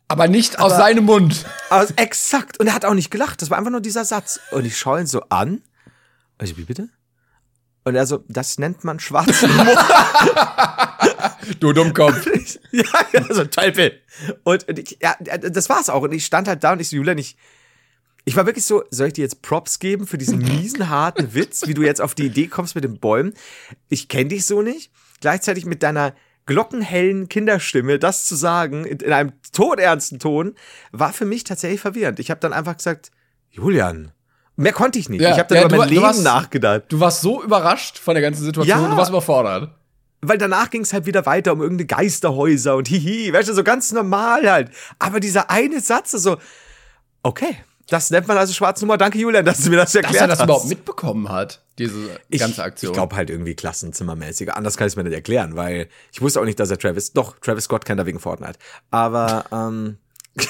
S2: Aber nicht aus
S3: Aber-
S2: seinem Mund.
S3: Also exakt. Und er hat auch nicht gelacht. Das war einfach nur dieser Satz. Und ich schaue ihn so an. Und ich, wie bitte? Und er so, das nennt man schwarzen Humor.
S2: Du Dummkopf.
S3: ja, ja, so ein Teufel. Und, und ich, ja, das war's auch. Und ich stand halt da und ich so, Julian, ich, ich war wirklich so, soll ich dir jetzt Props geben für diesen miesen, harten Witz, wie du jetzt auf die Idee kommst mit den Bäumen? Ich kenne dich so nicht. Gleichzeitig mit deiner glockenhellen Kinderstimme das zu sagen, in, in einem todernsten Ton, war für mich tatsächlich verwirrend. Ich habe dann einfach gesagt, Julian, mehr konnte ich nicht.
S2: Ja,
S3: ich habe dann
S2: ja,
S3: über
S2: du-
S3: mein
S2: du
S3: Leben
S2: warst-
S3: nachgedacht.
S2: Du warst so überrascht von der ganzen Situation,
S3: Ja.
S2: du warst überfordert.
S3: Weil danach ging es halt wieder weiter um irgendeine Geisterhäuser und hihi, weißt du, so ganz normal halt. Aber dieser eine Satz ist so, okay, das nennt man also schwarze Nummer. Danke, Julian, dass du mir das erklärt
S2: Dass er das
S3: hast.
S2: überhaupt mitbekommen hat, diese
S3: ich,
S2: ganze Aktion.
S3: Ich glaube halt irgendwie klassenzimmermäßig. Anders kann ich es mir nicht erklären, weil ich wusste auch nicht, dass er Travis, doch, Travis Scott kennt er wegen Fortnite. Aber, ähm,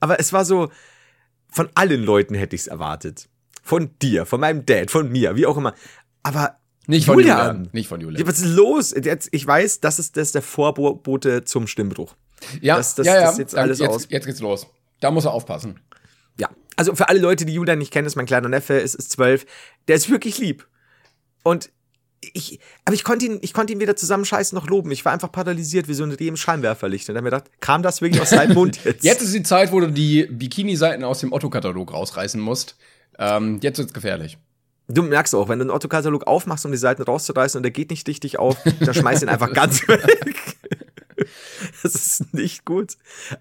S3: aber es war so, von allen Leuten hätte ich es erwartet. Von dir, von meinem Dad, von mir, wie auch immer. Aber
S2: nicht von
S3: Julian.
S2: Julian. Nicht von
S3: Ja,
S2: Julian.
S3: was ist los? Jetzt, ich weiß, das ist, das ist der Vorbote zum Stimmbruch.
S2: Ja,
S3: das- das-
S2: ja, ja.
S3: das
S2: Dann-
S3: alles
S2: jetzt,
S3: aus.
S2: Jetzt geht's los. Da muss er aufpassen.
S3: Also für alle Leute, die Julian nicht kennen, ist mein kleiner Neffe, ist, ist zwölf. Der ist wirklich lieb. Und ich, aber ich konnte ihn, ich konnte ihn weder zusammenscheißen noch loben. Ich war einfach paralysiert wie so ein Reh im Scheinwerferlicht. Und dann mir gedacht, kam das wirklich aus seinem Mund jetzt?
S2: Jetzt ist die Zeit, wo du die Bikini-Seiten aus dem Otto-Katalog rausreißen musst. Ähm, jetzt wird's gefährlich.
S3: Du merkst auch, wenn du einen Otto-Katalog aufmachst, um die Seiten rauszureißen und der geht nicht richtig auf, dann schmeiß ihn einfach ganz weg. Das ist nicht gut.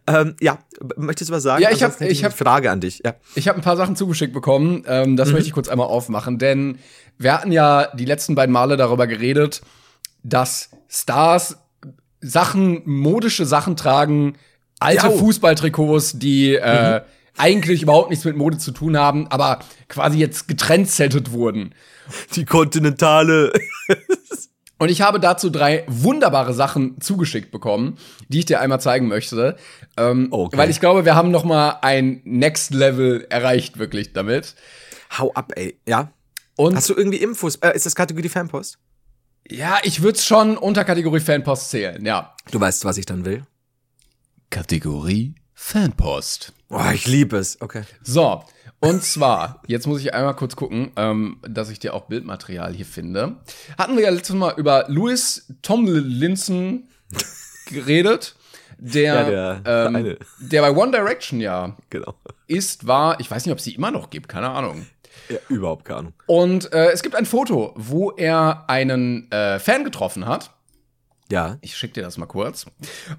S3: Ähm, ja, möchtest du was sagen?
S2: Ja, ich hab-
S3: Ansonsten hätte
S2: ich hab-
S3: eine Frage an dich. Ja.
S2: Ich habe ein paar Sachen zugeschickt bekommen. Ähm,
S3: Mhm.
S2: das möchte ich kurz einmal aufmachen, denn wir hatten ja die letzten beiden Male darüber geredet, dass Stars Sachen, modische Sachen tragen, alte
S3: Ja.
S2: Fußballtrikots, die äh, eigentlich überhaupt nichts mit Mode zu tun haben, aber quasi jetzt getrendsettet wurden.
S3: Die kontinentale.
S2: Und ich habe dazu drei wunderbare Sachen zugeschickt bekommen, die ich dir einmal zeigen möchte. Ähm,
S3: Okay.
S2: Weil ich glaube, wir haben noch mal ein Next Level erreicht wirklich damit.
S3: Hau ab, ey. Ja.
S2: Und
S3: Hast du irgendwie Infos? Äh, ist das Kategorie Fanpost?
S2: ja, ich würde es schon unter Kategorie Fanpost zählen, ja.
S3: Du weißt, was ich dann will.
S2: Kategorie Fanpost.
S3: Oh, ich liebe es. Okay.
S2: So, und zwar, jetzt muss ich einmal kurz gucken, ähm, dass ich dir auch Bildmaterial hier finde. Hatten wir ja letztes Mal über Louis Tomlinson geredet, der,
S3: Ja, der
S2: ähm,
S3: eine.
S2: der bei One Direction ja
S3: Genau.
S2: ist, war, ich weiß nicht, ob es sie immer noch gibt, keine Ahnung.
S3: Ja, überhaupt keine Ahnung.
S2: Und äh, es gibt ein Foto, wo er einen äh, Fan getroffen hat.
S3: Ja.
S2: Ich schick dir das mal kurz.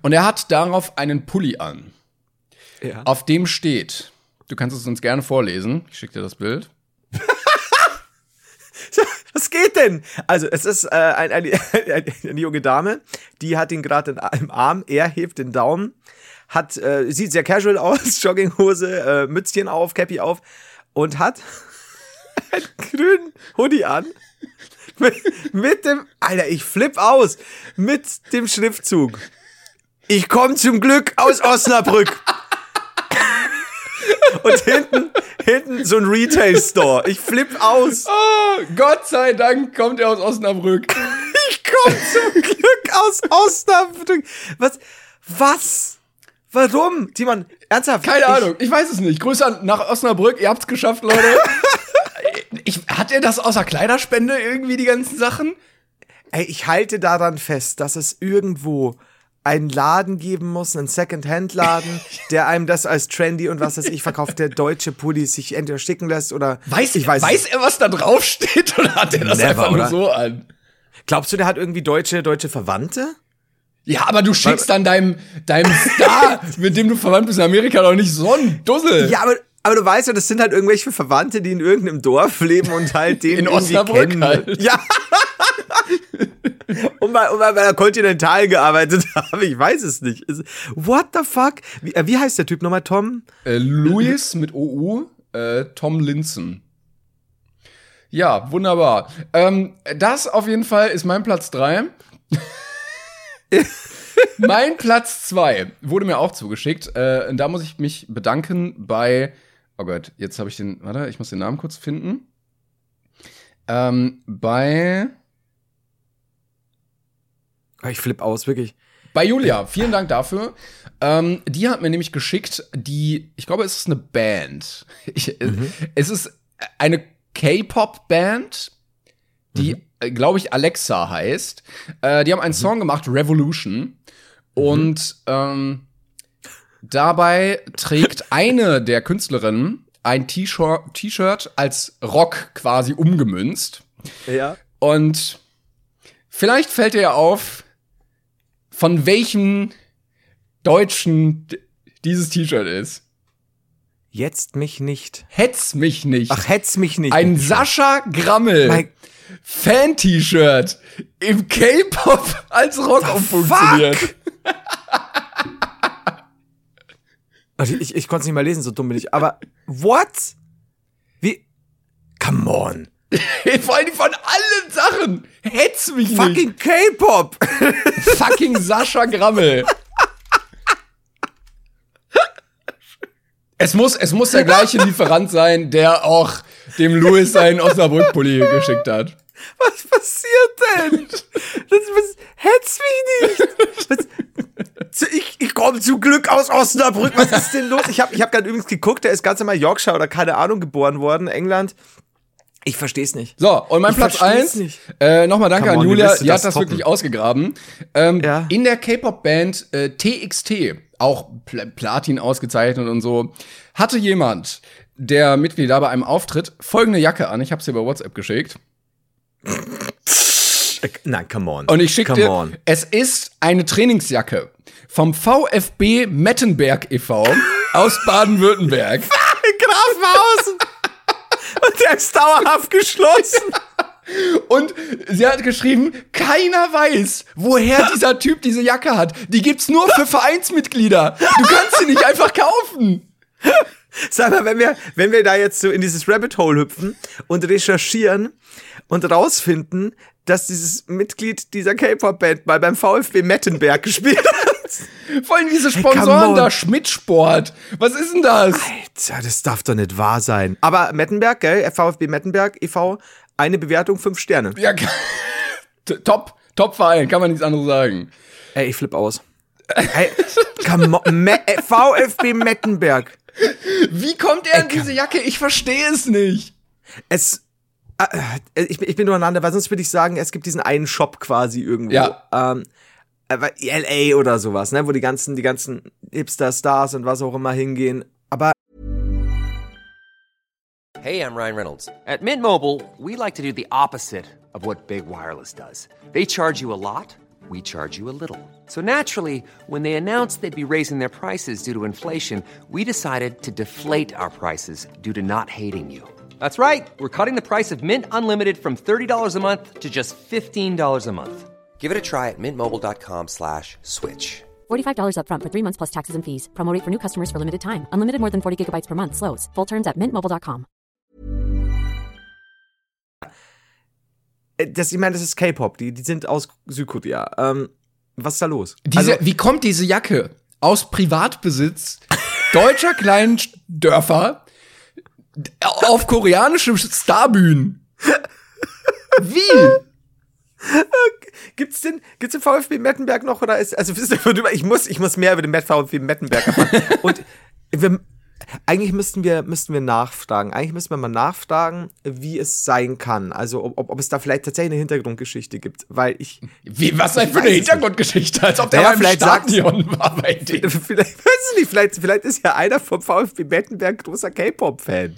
S2: Und er hat darauf einen Pulli an.
S3: Ja.
S2: Auf dem steht, du kannst es uns gerne vorlesen. Ich schick dir das Bild.
S3: Was geht denn? Also, es ist äh, ein, eine, eine junge Dame, die hat ihn gerade im Arm, er hebt den Daumen, hat, äh, sieht sehr casual aus, Jogginghose, äh, Mützchen auf, Cappy auf und hat einen grünen Hoodie an. Mit, mit dem, Alter, ich flipp aus, mit dem Schriftzug. Ich komme zum Glück aus Osnabrück. Und hinten, hinten so ein Retail-Store. Ich flipp aus.
S2: Oh, Gott sei Dank kommt er aus Osnabrück.
S3: Ich komme zum Glück aus Osnabrück. Was? Was? Warum? Timon, ernsthaft?
S2: Keine
S3: ich,
S2: Ahnung, ich weiß es nicht. Grüße an, nach Osnabrück, ihr habt's geschafft, Leute. ich, hat er das außer Kleiderspende irgendwie, die ganzen Sachen?
S3: Ey, ich halte daran fest, dass es irgendwo einen Laden geben muss, einen Second-Hand-Laden, der einem das als trendy und was weiß ich verkauft, der deutsche Pullis sich entweder schicken lässt oder
S2: Weiß,
S3: ich weiß
S2: weiß er, was da drauf steht oder hat er das
S3: Never,
S2: einfach nur
S3: oder?
S2: so an?
S3: Glaubst du, der hat irgendwie deutsche deutsche Verwandte?
S2: Ja, aber du schickst dann deinem, deinem Star, mit dem du verwandt bist in Amerika, doch nicht so einen Dussel.
S3: Ja, aber aber du weißt ja, das sind halt irgendwelche Verwandte, die in irgendeinem Dorf leben und halt den
S2: In Osnabrück
S3: kennen.
S2: halt.
S3: Ja. Und, mal, und mal bei der Continental gearbeitet haben, ich weiß es nicht. What the fuck? Wie, äh, wie heißt der Typ nochmal, Tom?
S2: Äh, Louis mit OU, äh, Tom Linson. Ja, wunderbar. Ähm, das auf jeden Fall ist mein Platz drei. mein Platz zwei wurde mir auch zugeschickt. Äh, da muss ich mich bedanken bei. Oh Gott, jetzt habe ich den. Warte, ich muss den Namen kurz finden. Ähm, bei.
S3: Ah, Ich flipp aus, wirklich.
S2: Bei Julia, vielen Dank dafür. Ähm, die hat mir nämlich geschickt, die, ich glaube, es ist eine Band. Ich, äh, Es ist eine K-Pop-Band, die, äh, glaube ich, Alexa heißt. Äh, die haben einen Song gemacht, Revolution. Und ähm, dabei trägt eine der Künstlerinnen ein T-Shirt T-Shirt als Rock quasi umgemünzt.
S3: Ja.
S2: Und vielleicht fällt dir ja auf, von welchem Deutschen dieses T-Shirt ist.
S3: Jetzt mich nicht.
S2: Hetz mich nicht.
S3: Ach, hetz mich nicht.
S2: Ein Sascha Grammel
S3: Mein-
S2: Fan-T-Shirt im K-Pop als Rock umfunktioniert.
S3: Also ich, ich konnte es nicht mal lesen, so dumm bin ich. Aber what? Wie? Come on.
S2: Vor allem von allen Sachen. Hetz mich nicht.
S3: Fucking K-Pop.
S2: Fucking Sascha Grammel. Es muss, es muss der gleiche Lieferant sein, der auch dem Louis seinen Osnabrück-Pulli geschickt hat.
S3: Was passiert denn? Das, was, hetz mich nicht. Was, ich ich komme zum Glück aus Osnabrück. Was ist denn los? Ich habe ich hab gerade übrigens geguckt, der ist ganz normal Yorkshire oder keine Ahnung geboren worden, England. Ich verstehe es nicht.
S2: So, und mein
S3: Ich
S2: Platz
S3: versteh's
S2: eins.
S3: nicht.
S2: Äh, Nochmal danke
S3: Come
S2: an
S3: on,
S2: Julia,
S3: du
S2: die
S3: das
S2: hat das
S3: toppen?
S2: wirklich ausgegraben. Ähm,
S3: Ja.
S2: In der K-Pop-Band äh, TXT, auch Pl Platin ausgezeichnet und so, hatte jemand, der Mitglied da bei einem Auftritt, folgende Jacke an. Ich habe sie über WhatsApp geschickt.
S3: Nein, come on.
S2: Und ich schicke dir,
S3: on.
S2: es ist eine Trainingsjacke vom VfB Mettenberg e.V. aus Baden-Württemberg.
S3: Grafenhausen. Und der ist dauerhaft geschlossen.
S2: Und sie hat geschrieben, keiner weiß, woher dieser Typ diese Jacke hat. Die gibt's nur für Vereinsmitglieder. Du kannst sie nicht einfach kaufen.
S3: Sag mal, wenn wir, wenn wir da jetzt so in dieses Rabbit Hole hüpfen und recherchieren und rausfinden, dass dieses Mitglied dieser K-Pop-Band mal beim VfB Mettenberg gespielt hat.
S2: Vor allem diese Sponsoren
S3: on.
S2: da, Schmidt Sport. Was ist denn das?
S3: Alter, das darf doch nicht wahr sein. Aber Mettenberg, gell? VfB Mettenberg e.V., eine Bewertung, fünf Sterne.
S2: Ja, top, top Verein, kann man nichts anderes sagen.
S3: Ey, ich flipp aus. Ey, Me äh, VfB Mettenberg.
S2: Wie kommt er in diese Jacke? Ich verstehe es nicht.
S3: Es. Äh, ich, bin- ich bin durcheinander, weil sonst würde ich sagen, es gibt diesen einen Shop quasi irgendwo.
S2: Ja.
S3: Ähm, LA oder sowas, ne, wo die ganzen, die ganzen Hipster-Stars und was auch immer hingehen. Aber
S4: Hey, I'm Ryan Reynolds. At Mint Mobile, we like to do the opposite of what Big Wireless does. They charge you a lot, we charge you a little. So naturally, when they announced they'd be raising their prices due to inflation, we decided to deflate our prices due to not hating you. That's right. We're cutting the price of Mint Unlimited from $30 a month to just $15 a month. Give it a try at mintmobile.com slash switch.
S5: $45 upfront for three months plus taxes and fees. Promo rate for new customers for limited time. Unlimited more than 40 gigabytes per month. Slows. Full terms at mintmobile.com.
S3: äh, das, ich meine, das ist K-Pop, die, die sind aus Südkorea. Ähm, was ist da los?
S2: Diese,
S3: Also-
S2: wie kommt diese Jacke aus Privatbesitz deutscher kleinen Dörfer auf koreanische Starbühnen? Wie?
S3: Gibt's den, gibt's den VfB Mettenberg noch oder ist, also wisst ihr, ich muss, ich muss mehr über den VfB Mettenberg erfahren. Und wir, eigentlich müssten wir, müssten wir nachfragen. Eigentlich müssten wir mal nachfragen, wie es sein kann. Also, ob, ob, es da vielleicht tatsächlich eine Hintergrundgeschichte gibt, weil ich,
S2: Wie, was denn für eine. Hintergrundgeschichte? Als ob der
S3: Naja,
S2: im
S3: vielleicht sagt-
S2: Stadion war bei denen.
S3: vielleicht, weiß ich nicht, vielleicht, vielleicht ist ja einer vom VfB Mettenberg großer K-Pop-Fan.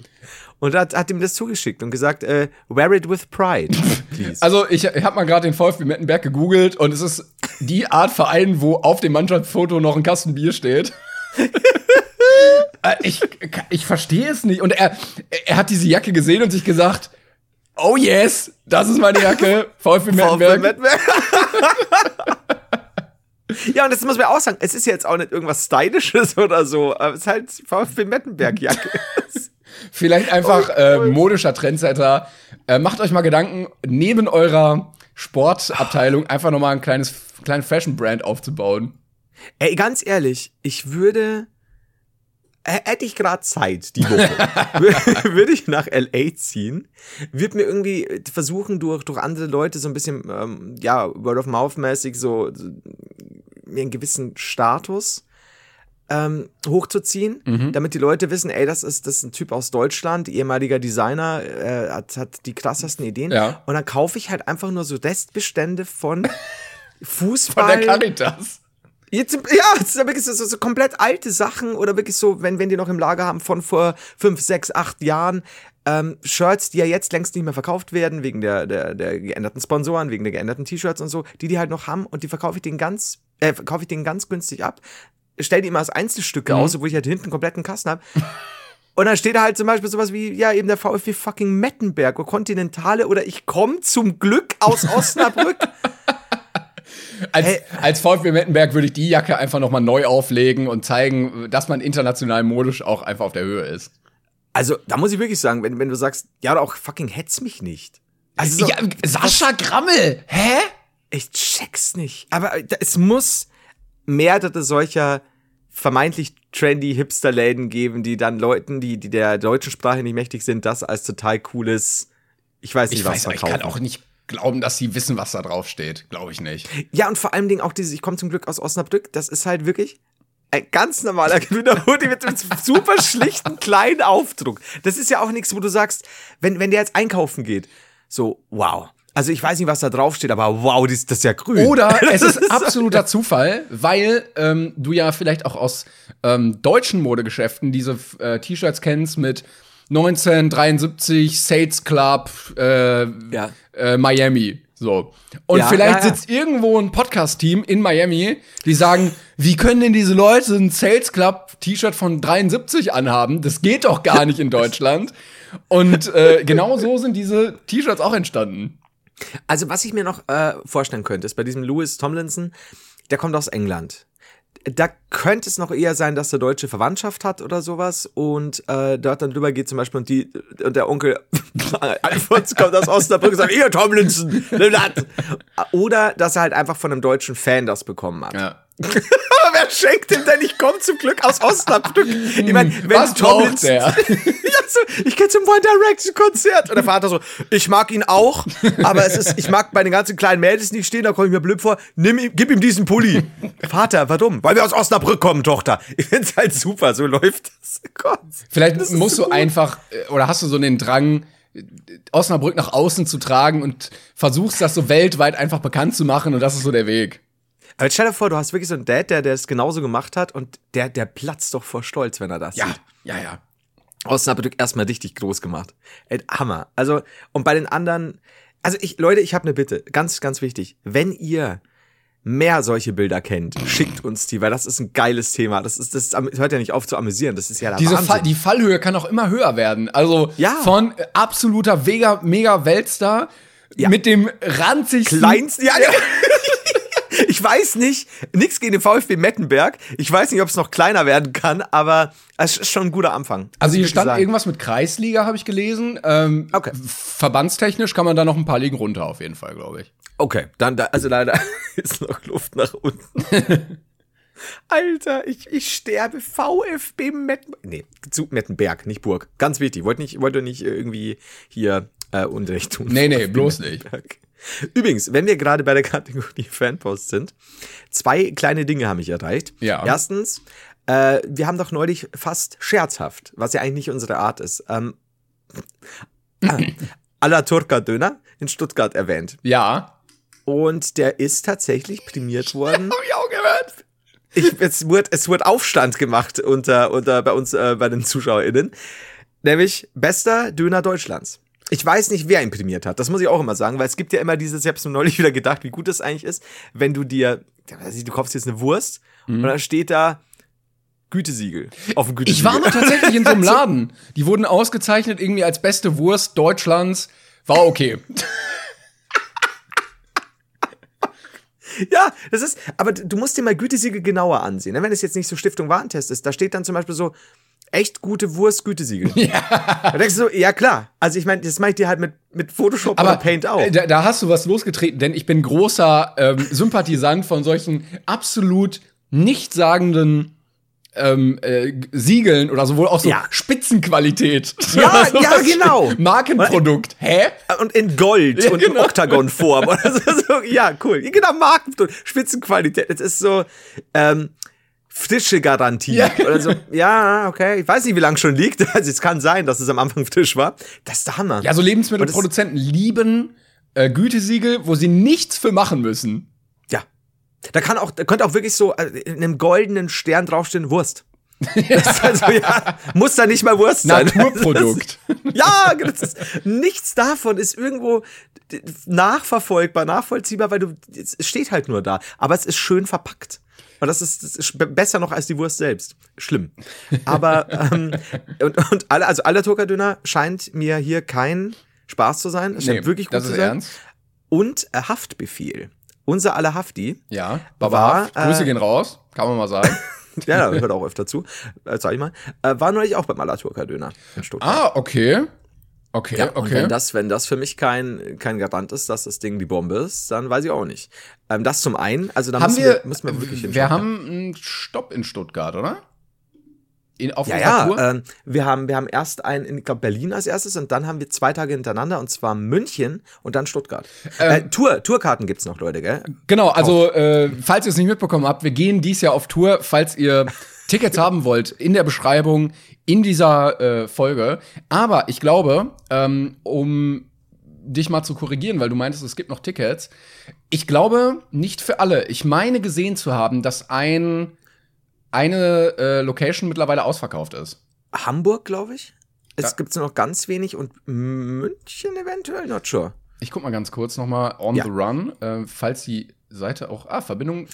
S3: Und hat, hat ihm das zugeschickt und gesagt, äh, wear it with pride, please.
S2: Also, ich, ich habe mal gerade den VfB Mettenberg gegoogelt und es ist die Art Verein, wo auf dem Mannschaftsfoto noch ein Kasten Bier steht. Äh, ich, ich verstehe es nicht. Und er, er hat diese Jacke gesehen und sich gesagt, oh yes, das ist meine Jacke, VfB
S3: VfB
S2: Mettenberg.
S3: Mettenberg. ja, und das muss man auch sagen, es ist jetzt auch nicht irgendwas Stylisches oder so, aber es ist halt VfB Mettenberg-Jacke.
S2: Vielleicht einfach
S3: Oh,
S2: äh, modischer Trendsetter. Äh, macht euch mal Gedanken, neben eurer Sportabteilung einfach noch mal ein kleines, kleinen Fashion-Brand aufzubauen.
S3: Ey, ganz ehrlich, ich würde. Hätte ich gerade Zeit die Woche, wür- würde ich nach LA ziehen, würde mir irgendwie versuchen, durch, durch andere Leute so ein bisschen, ähm, ja, Word of Mouth-mäßig so, so mir einen gewissen Status ähm, hochzuziehen, damit die Leute wissen, ey, das ist, das ist ein Typ aus Deutschland, ehemaliger Designer, äh, hat, hat die krassesten Ideen.
S2: Ja.
S3: Und dann kaufe ich halt einfach nur so Restbestände von Fußball.
S2: Von der Caritas.
S3: Jetzt, ja, es ist wirklich so, so, so komplett alte Sachen oder wirklich so, wenn, wenn die noch im Lager haben von vor fünf, sechs, acht Jahren. Ähm, Shirts, die ja jetzt längst nicht mehr verkauft werden, wegen der, der, der geänderten Sponsoren, wegen der geänderten T-Shirts und so, die die halt noch haben und die verkaufe ich denen ganz, äh, verkaufe ich denen ganz günstig ab. Stell die immer als Einzelstücke aus, wo ich halt hinten einen kompletten Kasten habe. Und dann steht da halt zum Beispiel sowas wie, ja, eben der VfB fucking Mettenberg oder Kontinentale oder ich komme zum Glück aus Osnabrück.
S2: Als,
S3: Ey.
S2: als VfB Mettenberg würde ich die Jacke einfach noch mal neu auflegen und zeigen, dass man international modisch auch einfach auf der Höhe ist.
S3: Also, da muss ich wirklich sagen, wenn, wenn du sagst, ja, oder auch fucking hetz mich nicht. Also, so,
S2: ja, Sascha Grammel, hä?
S3: ich check's nicht. Aber äh, es muss mehrere solcher vermeintlich trendy Hipster-Läden geben, die dann Leuten, die, die der deutschen Sprache nicht mächtig sind, das als total cooles, ich weiß nicht,
S2: Ich
S3: was
S2: weiß, aber ich
S3: verkaufen.
S2: kann auch nicht glauben, dass sie wissen, was da drauf steht. Glaube ich nicht.
S3: Ja, und vor allem Dingen auch dieses, ich komme zum Glück aus Osnabrück, das ist halt wirklich ein ganz normaler grüner Hoodie mit einem super schlichten kleinen Aufdruck. Das ist ja auch nichts, wo du sagst, wenn, wenn der jetzt einkaufen geht, so, wow. Also ich weiß nicht, was da drauf steht, aber wow, das, das ist ja grün.
S2: Oder es ist absoluter Zufall, weil ähm, du ja vielleicht auch aus ähm, deutschen Modegeschäften diese äh, T-Shirts kennst mit 1973 Sales Club äh,
S3: Ja.
S2: äh, Miami. So. Und
S3: Ja,
S2: vielleicht
S3: ja,
S2: sitzt irgendwo ein Podcast-Team in Miami, die sagen, wie können denn diese Leute ein Sales Club T-Shirt von 73 anhaben? Das geht doch gar nicht in Deutschland. Und äh, genau so sind diese T-Shirts auch entstanden.
S3: Also, was ich mir noch äh, vorstellen könnte, ist bei diesem Louis Tomlinson, der kommt aus England. da könnte es noch eher sein, dass der Deutsche Verwandtschaft hat oder sowas und äh, dort dann drüber geht zum Beispiel und, die, und der Onkel Alfons kommt aus Osnabrück und sagt, ihr Tomlinson, nimm das. Oder dass er halt einfach von einem deutschen Fan das bekommen hat.
S2: Ja.
S3: Aber wer schenkt ihm denn? Ich komme zum Glück aus Osnabrück. Ich meine, wenn
S2: Was braucht der?
S3: ich gehe zum One Direction Konzert. Und der Vater so, ich mag ihn auch, aber es ist, ich mag bei den ganzen kleinen Mädels nicht stehen, da komme ich mir blöd vor. Nimm ihm, gib ihm diesen Pulli. Vater, warum? Weil wir aus Osnabrück kommen, Tochter. Ich find's halt super, so läuft das. Gott.
S2: Vielleicht
S3: Das
S2: musst
S3: so
S2: du einfach, äh, oder hast du so den Drang, äh, Osnabrück nach außen zu tragen und versuchst das so weltweit einfach bekannt zu machen und das ist so der Weg.
S3: Aber jetzt stell dir vor, du hast wirklich so einen Dad, der, der es genauso gemacht hat und der, der platzt doch vor Stolz, wenn er das sieht.
S2: ja, ja.
S3: Osnabrück erstmal richtig groß gemacht. Ey, Hammer. Also, und bei den anderen, also ich, Leute, ich habe eine Bitte, ganz, ganz wichtig. Wenn ihr mehr solche Bilder kennt, schickt uns die, weil das ist ein geiles Thema. Das ist, das, hört ja nicht auf zu amüsieren. Das ist ja der
S2: Diese. Fall, die Fallhöhe kann auch immer höher werden. Also
S3: Ja.
S2: von äh, absoluter mega, mega Weltstar
S3: Ja.
S2: mit dem ranzigsten.
S3: kleinsten. Ja, ja. Ich weiß nicht, nichts gegen den VfB Mettenberg. Ich weiß nicht, ob es noch kleiner werden kann, aber es ist schon ein guter Anfang.
S2: Also hier stand
S3: sagen.
S2: irgendwas mit Kreisliga, habe ich gelesen. Ähm,
S3: Okay.
S2: Verbandstechnisch kann man da noch ein paar Ligen runter, auf jeden Fall, glaube ich.
S3: Okay, dann da, also leider ist noch Luft nach unten. Alter, ich, ich sterbe. VfB Mettenberg. Nee, zu Mettenberg, nicht Burg. Ganz wichtig. Wollte nicht, wollte nicht irgendwie hier äh, Unrecht tun.
S2: Nee, nee, bloß nicht.
S3: Übrigens, wenn wir gerade bei der Kategorie Fanpost sind, zwei kleine Dinge haben mich erreicht.
S2: Ja.
S3: Erstens, äh, wir haben doch neulich fast scherzhaft, was ja eigentlich nicht unsere Art ist, ähm, Ala Turka Döner in Stuttgart erwähnt.
S2: Ja.
S3: Und der ist tatsächlich prämiert worden.
S2: Hab ich auch gehört.
S3: Ich, es, wurde, es wurde Aufstand gemacht unter, unter bei uns, äh, bei den ZuschauerInnen. Nämlich bester Döner Deutschlands. Ich weiß nicht, wer ihn prämiert hat. Das muss ich auch immer sagen, weil es gibt ja immer dieses, ich hab's mir neulich wieder gedacht, wie gut das eigentlich ist, wenn du dir, ich, du kaufst jetzt eine Wurst und dann steht da Gütesiegel auf dem
S2: Ich
S3: Gütesiegel.
S2: war mal tatsächlich in so einem Laden. Die wurden ausgezeichnet irgendwie als beste Wurst Deutschlands. War okay.
S3: Ja, das ist, aber du musst dir mal Gütesiegel genauer ansehen. ne? Wenn es jetzt nicht so Stiftung Warentest ist, da steht dann zum Beispiel so, echt gute Wurst Gütesiegel. Ja. Da denkst du so, ja klar. Also ich meine, das mache ich dir halt mit, mit Photoshop
S2: Aber
S3: oder Paint auch.
S2: äh, Da, da hast du was losgetreten, denn ich bin großer ähm, Sympathisant von solchen absolut nichtssagenden ähm, äh, Siegeln oder sowohl auch so
S3: Ja.
S2: Spitzenqualität.
S3: Ja,
S2: So
S3: ja, genau.
S2: Markenprodukt. Hä?
S3: und in Gold
S2: Ja,
S3: und in
S2: genau.
S3: Oktagonform. oder so, ja, cool. Genau, Marken, Spitzenqualität. Es ist so, ähm, frische Garantie.
S2: Ja, genau.
S3: Oder so, ja, okay. Ich weiß nicht, wie lange schon liegt. Also es kann sein, dass es am Anfang frisch war. Das ist der Hammer.
S2: Ja, so Lebensmittelproduzenten lieben äh, Gütesiegel, wo sie nichts für machen müssen.
S3: Ja. Da kann auch, da könnte auch wirklich so äh, in einem goldenen Stern draufstehen, Wurst. Also, ja, muss da nicht mal Wurst sein.
S2: Naturprodukt.
S3: Ja, das ist, nichts davon ist irgendwo nachverfolgbar, nachvollziehbar, weil du, es steht halt nur da. Aber es ist schön verpackt. Und das ist, das ist be- besser noch als die Wurst selbst. Schlimm. Aber, ähm, und, und alle, also aller Turkadöner scheint mir hier kein Spaß zu sein. Es scheint wirklich gut
S2: das
S3: zu sein.
S2: ernst.
S3: Und äh, Haftbefehl. Unser aller Hafti.
S2: Ja,
S3: War,
S2: Baba, Grüße
S3: äh,
S2: gehen raus, kann man mal sagen.
S3: Ja, da hört auch öfter zu. Äh, sag ich mal. Äh, war neulich auch beim Alaturka-Döner in Stuttgart.
S2: ah, okay. Okay,
S3: Ja, und
S2: okay.
S3: wenn das, wenn das für mich kein, kein Garant ist, dass das Ding die Bombe ist, dann weiß ich auch nicht. Ähm, das zum einen, also da
S2: haben
S3: müssen
S2: wir,
S3: müssen wir wirklich
S2: wir
S3: hinschauen.
S2: haben einen Stopp in Stuttgart, oder? In, auf
S3: ja, ja, ähm, wir haben, wir haben erst einen in, ich glaube, Berlin als erstes und dann haben wir zwei Tage hintereinander und zwar München und dann Stuttgart.
S2: Ähm,
S3: äh, Tour, Tourkarten gibt's noch, Leute, gell?
S2: Genau, also äh, falls ihr es nicht mitbekommen habt, wir gehen dies Jahr auf Tour. Falls ihr Tickets haben wollt, in der Beschreibung in dieser äh, Folge. Aber ich glaube, ähm, um dich mal zu korrigieren, weil du meintest, es gibt noch Tickets. Ich glaube, nicht für alle. Ich meine gesehen zu haben, dass ein eine äh, Location mittlerweile ausverkauft ist.
S3: Hamburg, glaube ich. Es
S2: Ja.
S3: gibt's nur noch ganz wenig und München eventuell, not sure.
S2: Ich guck mal ganz kurz noch mal on
S3: Ja.
S2: the run, äh, falls sie Seite auch. Ah, Verbindung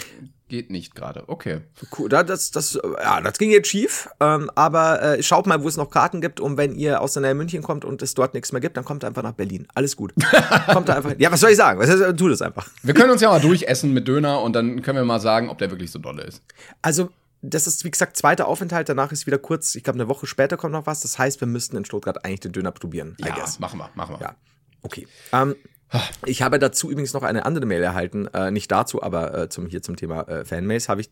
S2: geht nicht gerade. Okay.
S3: Cool, da- das, das, ja, das ging jetzt schief. Ähm, aber äh, schaut mal, wo es noch Karten gibt. Und wenn ihr aus der Nähe München kommt und es dort nichts mehr gibt, dann kommt einfach nach Berlin. Alles gut. kommt da einfach. Ja, was soll ich sagen? Was tu das einfach.
S2: Wir können uns ja mal durchessen mit Döner und dann können wir mal sagen, ob der wirklich so dolle ist.
S3: Also, das ist, wie gesagt, zweiter Aufenthalt. Danach ist wieder kurz, ich glaube, eine Woche später kommt noch was. Das heißt, wir müssten in Stuttgart eigentlich den Döner probieren.
S2: Ja, machen wir, machen wir.
S3: Ja, okay. Ähm, ich habe dazu übrigens noch eine andere Mail erhalten. Äh, nicht dazu, aber äh, zum, hier zum Thema äh, Fanmails habe ich.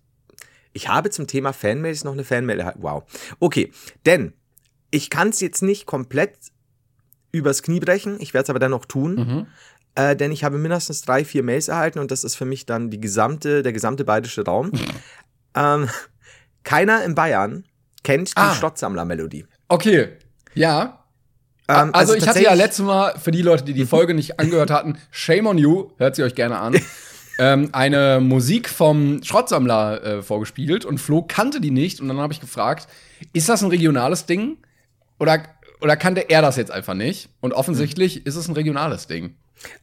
S3: Ich habe zum Thema Fanmails noch eine Fanmail erhalten. Wow. Okay, denn ich kann es jetzt nicht komplett übers Knie brechen. Ich werde es aber dennoch tun. Äh, denn ich habe mindestens drei, vier Mails erhalten und das ist für mich dann die gesamte, der gesamte bayerische Raum. ähm, keiner in Bayern kennt die
S2: Ah.
S3: Stottsammler-Melodie.
S2: Okay. Ja.
S3: Ähm,
S2: also, ich hatte ja letztes Mal, für die Leute, die die Folge nicht angehört hatten, Shame on You, hört sie euch gerne an, ähm, eine Musik vom Schrottsammler äh, vorgespielt und Flo kannte die nicht und dann habe ich gefragt, ist das ein regionales Ding oder, oder kannte er das jetzt einfach nicht? Und offensichtlich ist es ein regionales Ding.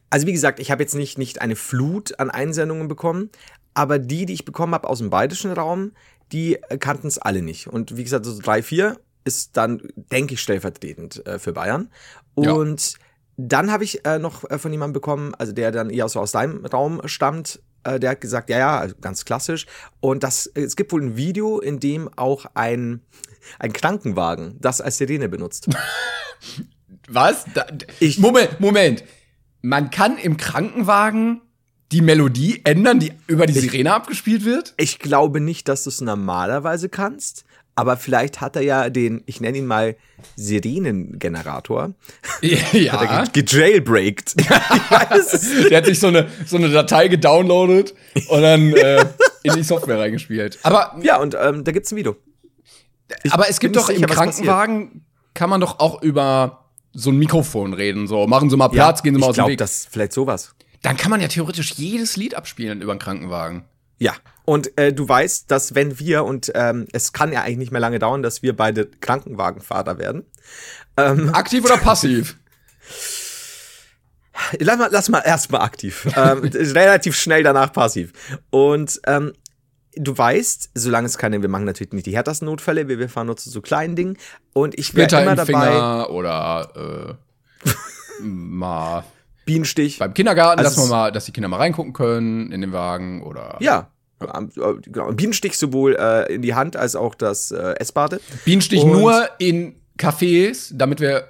S3: Also wie gesagt, ich habe jetzt nicht, nicht eine Flut an Einsendungen bekommen, aber die, die ich bekommen habe aus dem bayerischen Raum, die kannten es alle nicht. Und wie gesagt, so drei, vier ist dann, denke ich, stellvertretend äh, für Bayern.
S2: Ja.
S3: Und dann habe ich äh, noch äh, von jemandem bekommen, also der dann eher so aus deinem Raum stammt, äh, der hat gesagt, ja, ja, also ganz klassisch. Und das, es gibt wohl ein Video, in dem auch ein, ein Krankenwagen das als Sirene benutzt.
S2: Was? Da,
S3: Ich-
S2: Moment, Moment. Man kann im Krankenwagen die Melodie ändern, die über die Sirene abgespielt wird?
S3: Ich glaube nicht, dass du es normalerweise kannst, aber vielleicht hat er ja den, ich nenne ihn mal Sirenengenerator,
S2: ja.
S3: ge- gejailbreakt. ich weiß es nicht.
S2: Der hat sich so eine, so eine Datei gedownloadet und dann äh, in die Software reingespielt. Aber,
S3: Ja, und ähm, da gibt's ein Video.
S2: aber es gibt doch im
S3: sicher, was
S2: Krankenwagen, kann man doch auch über so ein Mikrofon reden. So, machen Sie mal Platz, gehen Sie mal
S3: ich
S2: aus dem
S3: glaube,
S2: Weg.
S3: das vielleicht sowas.
S2: Dann kann man ja theoretisch jedes Lied abspielen über einen Krankenwagen.
S3: Ja. Und äh, du weißt, dass wenn wir, und ähm, es kann ja eigentlich nicht mehr lange dauern, dass wir beide Krankenwagenfahrer werden.
S2: Aktiv oder passiv?
S3: Lass mal, lass mal erstmal aktiv. ähm, relativ schnell danach passiv. Und ähm, du weißt, solange es keine, wir machen natürlich nicht die härtesten Notfälle, wir, wir fahren nur zu so kleinen Dingen. Und ich wäre
S2: Splitter
S3: immer
S2: im
S3: dabei,
S2: Finger oder äh, mal
S3: Bienenstich.
S2: beim Kindergarten,
S3: Also
S2: dass man mal, dass die Kinder mal reingucken können in den Wagen oder
S3: Ja. Äh, Genau. Bienenstich sowohl äh, in die Hand als auch das äh, Essbade.
S2: Bienenstich
S3: Und-
S2: nur in Cafés, damit wir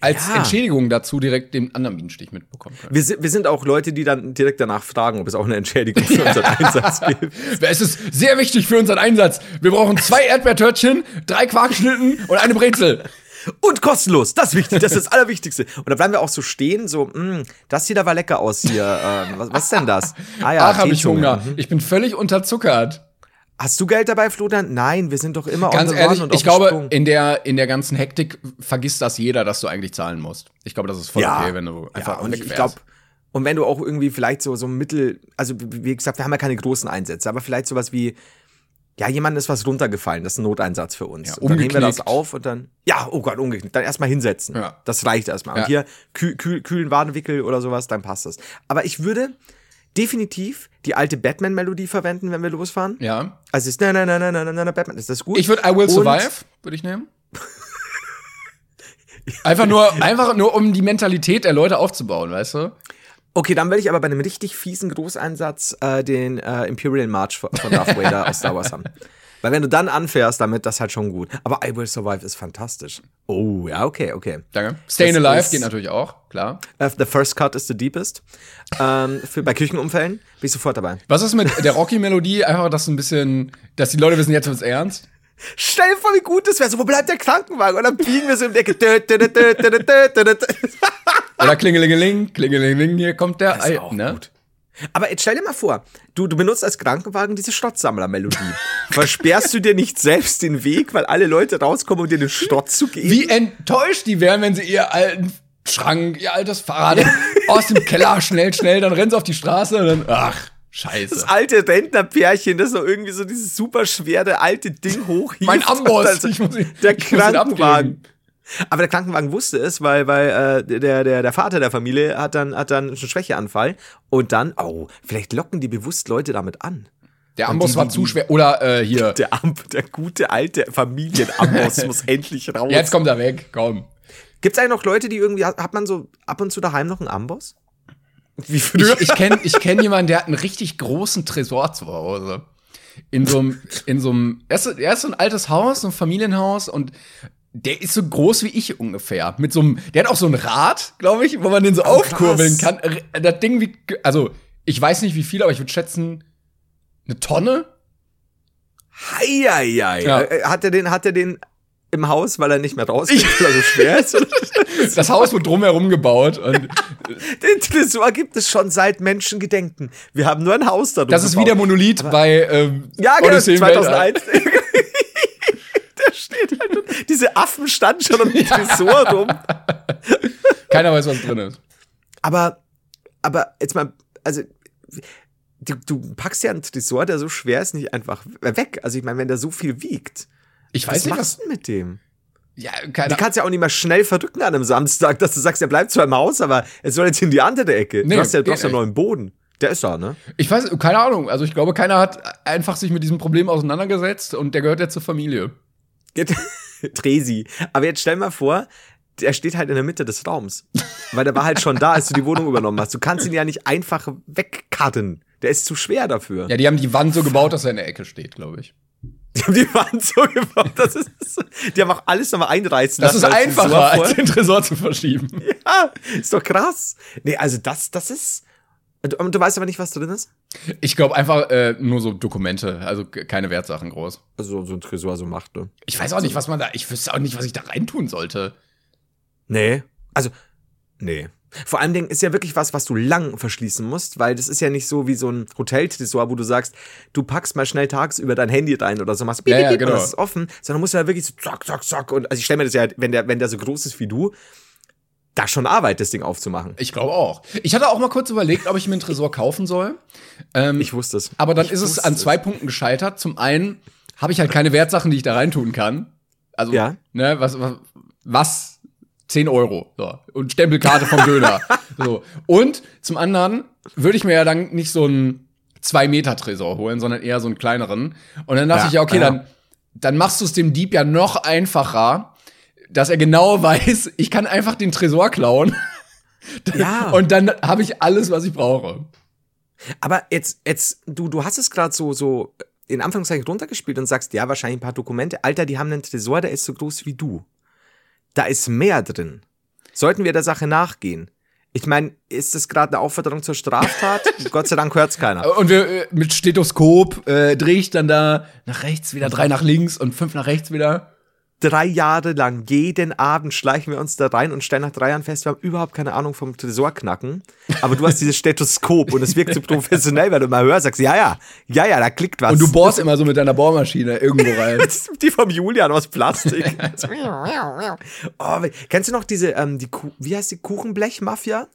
S2: als
S3: Ja.
S2: Entschädigung dazu direkt den anderen Bienenstich mitbekommen können.
S3: Wir sind, wir sind auch Leute, die dann direkt danach fragen, ob es auch eine Entschädigung für unseren Einsatz gibt.
S2: Es ist sehr wichtig für unseren Einsatz. Wir brauchen zwei Erdbeertörtchen, drei Quarkschnitten und eine Brezel.
S3: Und kostenlos, das ist wichtig, das ist das Allerwichtigste. Und da bleiben wir auch so stehen, so, mh, das da war lecker aus hier. Ähm, was, was ist denn das? Ah
S2: Ach, hab ich. Hunger. Ich bin völlig unterzuckert.
S3: Hast du Geld dabei, Florian? Nein, wir sind doch immer
S2: Ganz ehrlich, ich glaube,
S3: Sprung.
S2: in der, in der ganzen Hektik vergisst das jeder, dass du eigentlich zahlen musst. Ich glaube, das ist voll okay, wenn du einfach
S3: ja, und ich glaube, und wenn du auch irgendwie vielleicht so, so mittel, also wie gesagt, wir haben ja keine großen Einsätze, aber vielleicht sowas wie, ja, jemandem ist was runtergefallen, das ist ein Noteinsatz für uns.
S2: Ja,
S3: dann nehmen wir das auf und dann, ja, oh Gott, umgeknickt, dann erstmal hinsetzen.
S2: Ja.
S3: Das reicht erstmal.
S2: Ja.
S3: Und hier kühl, kühl, kühlen Wadenwickel oder sowas, dann passt das. Aber ich würde definitiv die alte Batman-Melodie verwenden, wenn wir losfahren.
S2: ja.
S3: Also es ist, na, na, na, na, na, na, na, Batman, ist das gut?
S2: Ich würde I Will
S3: Und-
S2: Survive, würde ich nehmen. Einfach nur, einfach nur, um die Mentalität der Leute aufzubauen, weißt du?
S3: Okay, dann will ich aber bei einem richtig fiesen Großeinsatz äh, den äh, Imperial March von Darth Vader aus Star Wars haben. Weil wenn du dann anfährst damit, das ist halt schon gut. Aber I Will Survive ist fantastisch. Oh, ja, okay, okay.
S2: Danke. Stayin'
S3: Das
S2: Alive geht natürlich auch, klar.
S3: Äh, the first cut is the deepest. Ähm, für, bei Küchenumfällen bin ich sofort dabei.
S2: Was ist mit der Rocky-Melodie? Einfach, dass ein bisschen, dass die Leute wissen, jetzt wird's ernst.
S3: Stell dir vor, wie gut das wäre. So, wo bleibt der Krankenwagen? Und dann biegen wir so im Decke.
S2: Oder Klingelingeling, Klingelingeling, hier kommt der.
S3: Das ist
S2: Ei,
S3: auch
S2: ne?
S3: gut. Aber jetzt stell dir mal vor, du, du benutzt als Krankenwagen diese Stottsammler-Melodie. Versperrst du dir nicht selbst den Weg, weil alle Leute rauskommen, um dir den Stott zu geben?
S2: Wie enttäuscht die wären, wenn sie ihr alten Schrank, ihr altes Fahrrad aus dem Keller schnell, schnell, dann rennen sie auf die Straße und dann, ach, scheiße.
S3: Das alte Rentnerpärchen, das so irgendwie so dieses super schwere alte Ding hochhieft.
S2: Mein Amboss,
S3: Und dann so
S2: ich muss ihn-
S3: der Krankenwagen. Aber der Krankenwagen wusste es, weil, weil äh, der, der, der Vater der Familie hat dann, hat dann einen Schwächeanfall. Und dann, oh, vielleicht locken die bewusst Leute damit an.
S2: Der Amboss war zu schwer. Oder äh, hier.
S3: Der, Am- der gute alte Familienamboss muss endlich raus.
S2: Jetzt kommt er weg, komm.
S3: Gibt's eigentlich noch Leute, die irgendwie, hat man so ab und zu daheim noch einen Amboss? Wie früher?
S2: Ich, ich kenne ich kenn jemanden, der hat einen richtig großen Tresor zu Hause. In so einem, in so einem, er ist, so- er ist so ein altes Haus, so ein Familienhaus und der ist so groß wie ich ungefähr. Mit so einem, der hat auch so ein Rad, glaube ich, wo man den so aufkurbeln
S3: krass.
S2: kann. Das Ding wie, also, ich weiß nicht wie viel, aber ich würde schätzen, eine Tonne?
S3: Heieiei.
S2: Ja.
S3: Äh, Hat er den, hat er den im Haus, weil er nicht mehr rausgeht, weil er so schwer ist?
S2: Das Haus wird drumherum gebaut und
S3: Den Tresor gibt es schon seit Menschengedenken. Wir haben nur ein Haus da
S2: das ist wie der Monolith bei ähm,
S3: Ja, genau,
S2: Odyssey im Weltall.
S3: 2001. der steht halt. und Diese Affen standen schon um den Tresor rum.
S2: Keiner weiß, was drin ist.
S3: Aber, aber jetzt mal, also, du, du packst ja einen Tresor, der so schwer ist, nicht einfach weg. Also ich meine, wenn der so viel wiegt,
S2: Ich
S3: was
S2: weiß nicht,
S3: machst
S2: was.
S3: du denn mit dem?
S2: Ja,
S3: Du
S2: keine
S3: kannst ja auch nicht mal schnell verrücken an einem Samstag, dass du sagst, er bleibt zwar im Haus, aber er soll jetzt in die andere Ecke.
S2: Nee,
S3: du hast ja, du
S2: geht
S3: einen neuen Boden. Der ist da, ne?
S2: Ich weiß, keine Ahnung. Also ich glaube, keiner hat einfach sich mit diesem Problem auseinandergesetzt und der gehört ja zur Familie.
S3: Tresi. Aber jetzt stell mal vor, der steht halt in der Mitte des Raums. Weil der war halt schon da, als du die Wohnung übernommen hast. Du kannst ihn ja nicht einfach wegcutten. Der ist zu schwer dafür.
S2: Ja, die haben die Wand so gebaut, dass er in der Ecke steht, glaube ich.
S3: Die haben die Wand so gebaut. Das ist, die haben auch alles nochmal einreißen
S2: Das ist
S3: lassen als
S2: einfacher, als den Tresor zu verschieben.
S3: Ja, ist doch krass. Nee, also das, das ist. Du, du weißt aber nicht, was drin ist?
S2: Ich glaube einfach äh, nur so Dokumente, also keine Wertsachen groß.
S3: Also so ein Tresor so macht, ne?
S2: Ich weiß auch nicht, was man da, ich wüsste auch nicht, was ich da reintun sollte.
S3: Nee. Also, nee. Vor allen Dingen ist ja wirklich was, was du lang verschließen musst, weil das ist ja nicht so wie so ein Hoteltresor, wo du sagst, du packst mal schnell tagsüber dein Handy rein oder so, machst
S2: Ja, ja, genau.
S3: und das ist offen, sondern musst du ja wirklich so zack, zack, zack und also ich stelle mir das ja, wenn der, wenn der so groß ist wie du, da schon Arbeit, das Ding aufzumachen.
S2: Ich glaube auch. Ich hatte auch mal kurz überlegt, ob ich mir einen Tresor kaufen soll. Ähm,
S3: Ich wusste es.
S2: aber dann
S3: Ich
S2: ist es an zwei Punkten gescheitert. Zum einen habe ich halt keine Wertsachen, die ich da reintun kann. Also,
S3: Ja.
S2: ne, was, was, was? 10 Euro. So. Und Stempelkarte vom Döner. so. Und zum anderen würde ich mir ja dann nicht so einen 2-Meter-Tresor holen, sondern eher so einen kleineren. Und dann dachte
S3: Ja,
S2: ich, ja, okay,
S3: ja.
S2: dann, dann machst du es dem Dieb ja noch einfacher, dass er genau weiß, ich kann einfach den Tresor klauen.
S3: Ja.
S2: Und dann habe ich alles, was ich brauche.
S3: Aber jetzt, jetzt, du, du hast es gerade so, so in Anführungszeichen runtergespielt und sagst, ja, wahrscheinlich ein paar Dokumente. Alter, die haben einen Tresor, der ist so groß wie du. Da ist mehr drin. Sollten wir der Sache nachgehen? Ich meine, ist das gerade eine Aufforderung zur Straftat? Gott sei Dank hört's keiner.
S2: Und wir äh, mit Stethoskop äh, drehe ich dann da nach rechts wieder, drei nach links und fünf nach rechts wieder.
S3: Drei Jahre lang, jeden Abend schleichen wir uns da rein und stellen nach drei Jahren fest, wir haben überhaupt keine Ahnung vom Tresorknacken. Aber du hast dieses Stethoskop und es wirkt so professionell, weil du mal hörst, sagst, ja, ja, ja, ja, da klickt was.
S2: Und du bohrst immer so mit deiner Bohrmaschine irgendwo rein.
S3: Die vom Julian aus Plastik. oh, kennst du noch diese, ähm, die Ku wie heißt die Kuchenblech-Mafia?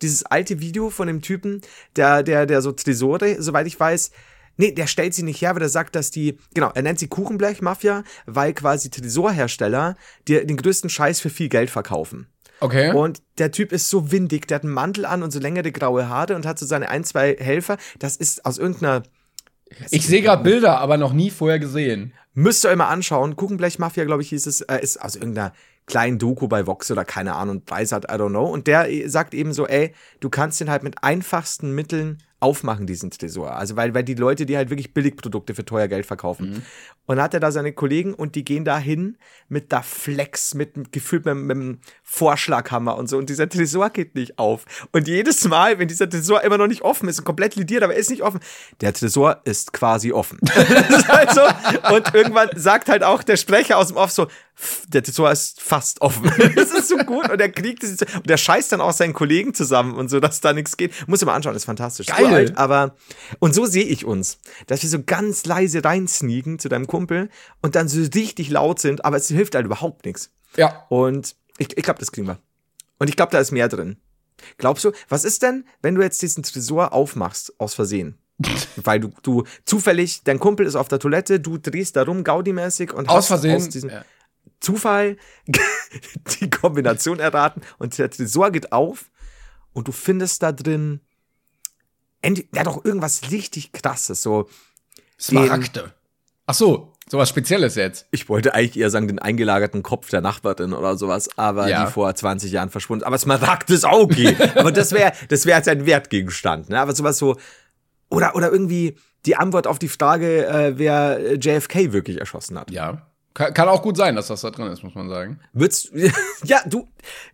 S3: Dieses alte Video von dem Typen, der, der, der so Tresore, soweit ich weiß, nee, der stellt sie nicht her, weil er sagt, dass die, genau, er nennt sie Kuchenblech-Mafia, weil quasi Tresorhersteller dir den größten Scheiß für viel Geld verkaufen.
S2: Okay.
S3: Und der Typ ist so windig, der hat einen Mantel an und so längere graue Haare und hat so seine ein, zwei Helfer. Das ist aus irgendeiner
S2: ich sehe gerade Bilder, aber noch nie vorher gesehen.
S3: Müsst ihr euch mal anschauen. Kuchenblech Mafia, glaube ich, hieß es, äh, ist aus irgendeiner kleinen Doku bei Vox oder keine Ahnung, Dreisat, I don't know. Und der äh, sagt eben so, ey, du kannst den halt mit einfachsten Mitteln aufmachen, diesen Tresor. Also, weil, weil die Leute, die halt wirklich Billigprodukte für teuer Geld verkaufen. Und dann hat er da seine Kollegen und die gehen da hin mit da Flex, mit, gefüllt mit, mit einem Vorschlaghammer und so. Und dieser Tresor geht nicht auf. Und jedes Mal, wenn dieser Tresor immer noch nicht offen ist und komplett lidiert, aber er ist nicht offen, der Tresor ist quasi offen. das ist halt so. Und irgendwann sagt halt auch der Sprecher aus dem Off so, "Pff, der Tresor ist fast offen. das ist so gut. Und er kriegt es, und der scheißt dann auch seinen Kollegen zusammen und so, dass da nichts geht. Muss ich mal anschauen, ist fantastisch.
S2: Geil.
S3: Uralt, aber, und so sehe ich uns, dass wir so ganz leise reinsneaken zu deinem Kumpel und dann so richtig laut sind, aber es hilft halt überhaupt nichts.
S2: Ja.
S3: Und ich, ich glaube, das kriegen wir. Und ich glaube, da ist mehr drin. Glaubst du, was ist denn, wenn du jetzt diesen Tresor aufmachst, aus Versehen? Weil du, du zufällig, dein Kumpel ist auf der Toilette, du drehst da rum, Gaudi-mäßig und
S2: Aus
S3: hast
S2: Versehen.
S3: aus diesem,
S2: ja.
S3: Zufall die Kombination erraten und der Tresor geht auf und du findest da drin ja doch irgendwas richtig krasses, so
S2: Smaragde. Ach so, sowas Spezielles jetzt.
S3: ich wollte eigentlich eher sagen, den eingelagerten Kopf der Nachbarin oder sowas, aber
S2: Ja.
S3: die vor 20 Jahren verschwunden. Aber Smaragd ist auch okay. aber das wäre das wäre jetzt ein Wertgegenstand, ne? Aber sowas so oder oder irgendwie die Antwort auf die Frage, äh, wer äh, JFK wirklich erschossen hat.
S2: Ja. Kann, kann auch gut sein, dass das da drin ist, muss man sagen.
S3: Wird's, ja, du,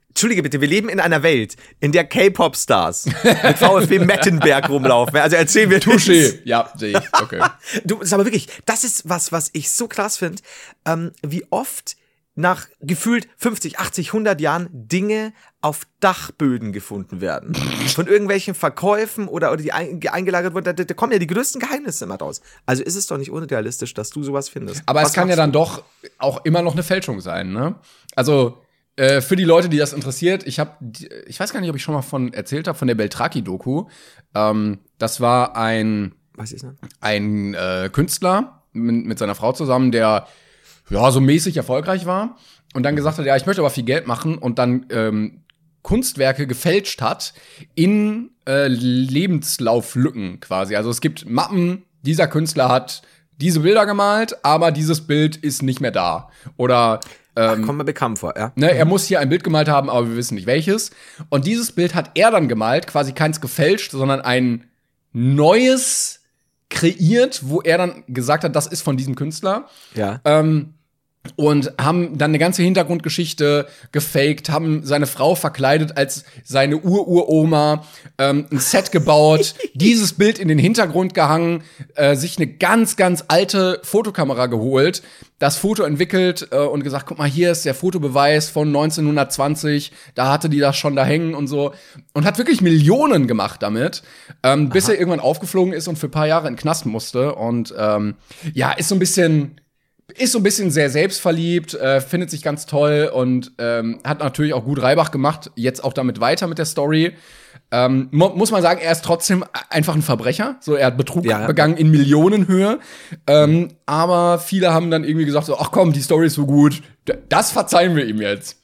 S3: Entschuldige bitte, wir leben in einer Welt, in der K-Pop-Stars mit VfB Mettenberg rumlaufen. Also erzählen wir
S2: Touché. Ja, sehe ich. Okay.
S3: Du, ist aber wirklich, das ist was, was ich so krass finde, ähm, wie oft nach gefühlt 50, 80, 100 Jahren Dinge auf Dachböden gefunden werden. Von irgendwelchen Verkäufen oder, oder die ein, eingelagert wurden, da, da kommen ja die größten Geheimnisse immer raus. Also ist es doch nicht unrealistisch, dass du sowas findest.
S2: Aber
S3: Was
S2: es kann ja dann doch auch immer noch eine Fälschung sein, ne? Also äh, für die Leute, die das interessiert, ich habe, ich weiß gar nicht, ob ich schon mal von erzählt habe von der Beltraki-Doku. Ähm, das war ein
S3: ich nicht.
S2: ein äh, Künstler mit, mit seiner Frau zusammen, der ja so mäßig erfolgreich war und dann gesagt hat, ja, ich möchte aber viel Geld machen und dann ähm, Kunstwerke gefälscht hat in äh, Lebenslauflücken quasi. Also es gibt Mappen, dieser Künstler hat diese Bilder gemalt, aber dieses Bild ist nicht mehr da. Oder ähm,
S3: Kommt mir bekannt vor, ja.
S2: Ne, er muss hier ein Bild gemalt haben, aber wir wissen nicht welches. Und dieses Bild hat er dann gemalt, quasi keins gefälscht, sondern ein neues kreiert, wo er dann gesagt hat, das ist von diesem Künstler.
S3: Ja.
S2: Ähm, und haben dann eine ganze Hintergrundgeschichte gefaked, haben seine Frau verkleidet als seine Ururoma, ähm, ein Set gebaut, dieses Bild in den Hintergrund gehangen, äh, sich eine ganz, ganz alte Fotokamera geholt, das Foto entwickelt äh, und gesagt, guck mal, hier ist der Fotobeweis von 1920, da hatte die das schon da hängen und so. Und hat wirklich Millionen gemacht damit, ähm, bis er irgendwann aufgeflogen ist und für ein paar Jahre in den Knast musste. Und ähm, ja, ist so ein bisschen ist so ein bisschen sehr selbstverliebt, äh, findet sich ganz toll und ähm, hat natürlich auch gut Reibach gemacht. Jetzt auch damit weiter mit der Story. Ähm, mu muss man sagen, er ist trotzdem einfach ein Verbrecher. So, er hat Betrug
S3: Ja.
S2: begangen in Millionenhöhe. Ähm, aber viele haben dann irgendwie gesagt: so, Ach komm, die Story ist so gut, das verzeihen wir ihm jetzt.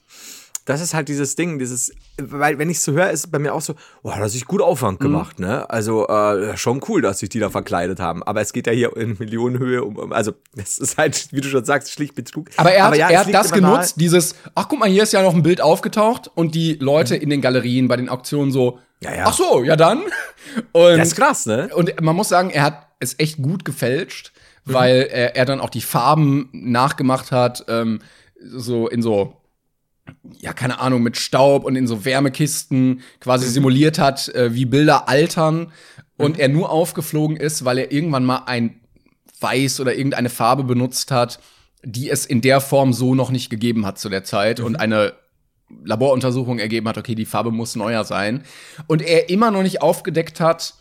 S3: das ist halt dieses Ding, dieses, weil wenn ich so höre, ist es bei mir auch so, da hat sich gut
S2: Mhm.
S3: Aufwand gemacht, ne? Also äh, schon cool, dass sich die da verkleidet haben. Aber es geht ja hier in Millionenhöhe um, also das ist halt, wie du schon sagst, schlicht Betrug.
S2: Aber er hat,
S3: ja,
S2: er
S3: es
S2: hat das
S3: immer nahe-
S2: genutzt, dieses, ach guck mal, hier ist ja noch ein Bild aufgetaucht und die Leute in den Galerien, bei den Auktionen so,
S3: Ja, ja.
S2: ach so, ja dann. Und
S3: Das ist krass, ne?
S2: Und man muss sagen, er hat es echt gut gefälscht, weil er, er dann auch die Farben nachgemacht hat, ähm, so in so, ja, keine Ahnung, mit Staub und in so Wärmekisten quasi simuliert hat, äh, wie Bilder altern. Und er nur aufgeflogen ist, weil er irgendwann mal ein Weiß oder irgendeine Farbe benutzt hat, die es in der Form so noch nicht gegeben hat zu der Zeit und eine Laboruntersuchung ergeben hat, okay, die Farbe muss neuer sein. Und er immer noch nicht aufgedeckt hat,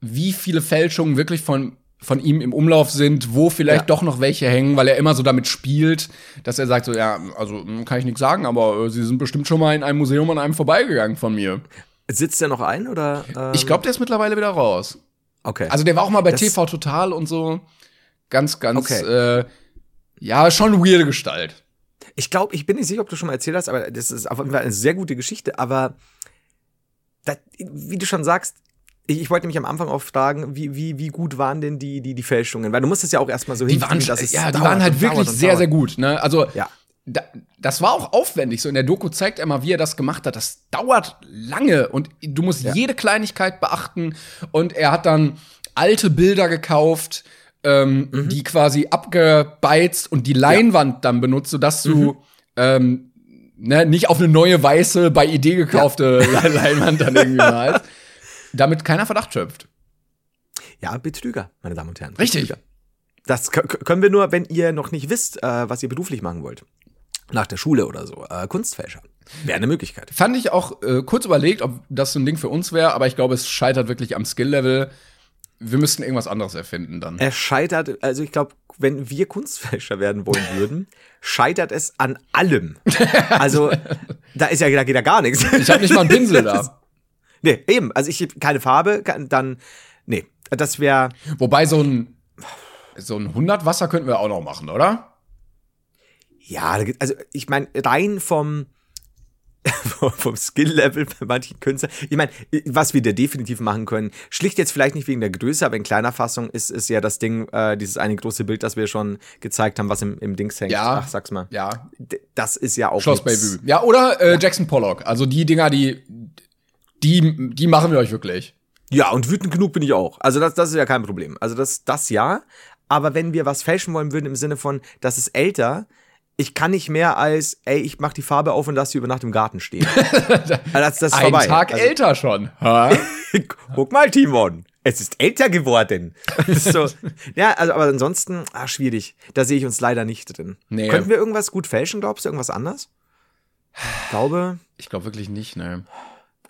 S2: wie viele Fälschungen wirklich von, von ihm im Umlauf sind, wo vielleicht
S3: Ja.
S2: doch noch welche hängen, weil er immer so damit spielt, dass er sagt so, ja, also hm, kann ich nichts sagen, aber äh, sie sind bestimmt schon mal in einem Museum an einem vorbeigegangen von mir.
S3: Sitzt der noch ein oder? Ähm,
S2: Ich glaube, der ist mittlerweile wieder raus.
S3: Okay.
S2: Also der war auch mal bei
S3: Das-
S2: TV Total und so. Ganz, ganz,
S3: Okay.
S2: äh, ja, schon weirde Gestalt.
S3: Ich glaube, ich bin nicht sicher, ob du schon mal erzählt hast, aber das ist auf jeden Fall eine sehr gute Geschichte. Aber das, wie du schon sagst, ich, ich wollte mich am Anfang auch fragen, wie, wie, wie gut waren denn die, die, die Fälschungen? Weil du musst es ja auch erstmal so es
S2: ja, die
S3: dauert
S2: waren halt wirklich sehr,
S3: dauert.
S2: sehr gut. Ne? Also,
S3: Ja.
S2: da, das war auch aufwendig. So in der Doku zeigt er mal, wie er das gemacht hat. Das dauert lange und du musst jede Kleinigkeit beachten. Und er hat dann alte Bilder gekauft, ähm,
S3: Mhm.
S2: die quasi abgebeizt und die Leinwand dann benutzt, sodass
S3: Mhm.
S2: du ähm, ne, nicht auf eine neue weiße, bei Idee gekaufte Leinwand dann irgendwie malst. Damit keiner Verdacht schöpft.
S3: Ja, Betrüger, meine Damen und Herren.
S2: Richtig.
S3: Betrüger. Das können wir nur, wenn ihr noch nicht wisst, äh, was ihr beruflich machen wollt. Nach der Schule oder so. Äh, Kunstfälscher. Wäre eine Möglichkeit.
S2: Fand ich auch äh, kurz überlegt, ob das so ein Ding für uns wäre, aber ich glaube, es scheitert wirklich am Skill-Level. Wir müssten irgendwas anderes erfinden dann.
S3: Es scheitert, also ich glaube, wenn wir Kunstfälscher werden wollen würden, scheitert es an allem. Also, da ist ja, da geht ja gar nichts.
S2: Ich habe nicht mal einen Pinsel da.
S3: Nee, eben. Also ich keine Farbe, dann, nee, das wäre,
S2: Wobei so ein so ein 100 Wasser könnten wir auch noch machen, oder?
S3: Ja, also ich meine, rein vom, vom- Skill-Level bei manchen Künstlern. Ich meine, was wir da definitiv machen können, schlicht jetzt vielleicht nicht wegen der Größe, aber in kleiner Fassung ist, ist ja das Ding, äh, dieses eine große Bild, das wir schon gezeigt haben, was im, im Dings hängt.
S2: Ja.
S3: Ach, sag's mal.
S2: Ja,
S3: Das ist ja auch
S2: Schloss Bellevue. Ja, oder äh, Jackson Pollock. Also die Dinger, die, die, die machen wir euch wirklich.
S3: Ja, und wütend genug bin ich auch. Also das, das ist ja kein Problem. Also das, das ja. Aber wenn wir was fälschen wollen würden im Sinne von, das ist älter, ich kann nicht mehr als, ey, ich mach die Farbe auf und lass sie über Nacht im Garten stehen. Also das, das ist
S2: Ein
S3: vorbei.
S2: Tag
S3: also,
S2: älter schon.
S3: Guck mal, Timon. Es ist älter geworden. So. Ja, also, aber ansonsten, ah, schwierig. Da sehe ich uns leider nicht drin.
S2: Nee.
S3: Könnten wir irgendwas gut fälschen, glaubst du? Irgendwas anders? Ich glaube,
S2: Ich glaube wirklich nicht, ne.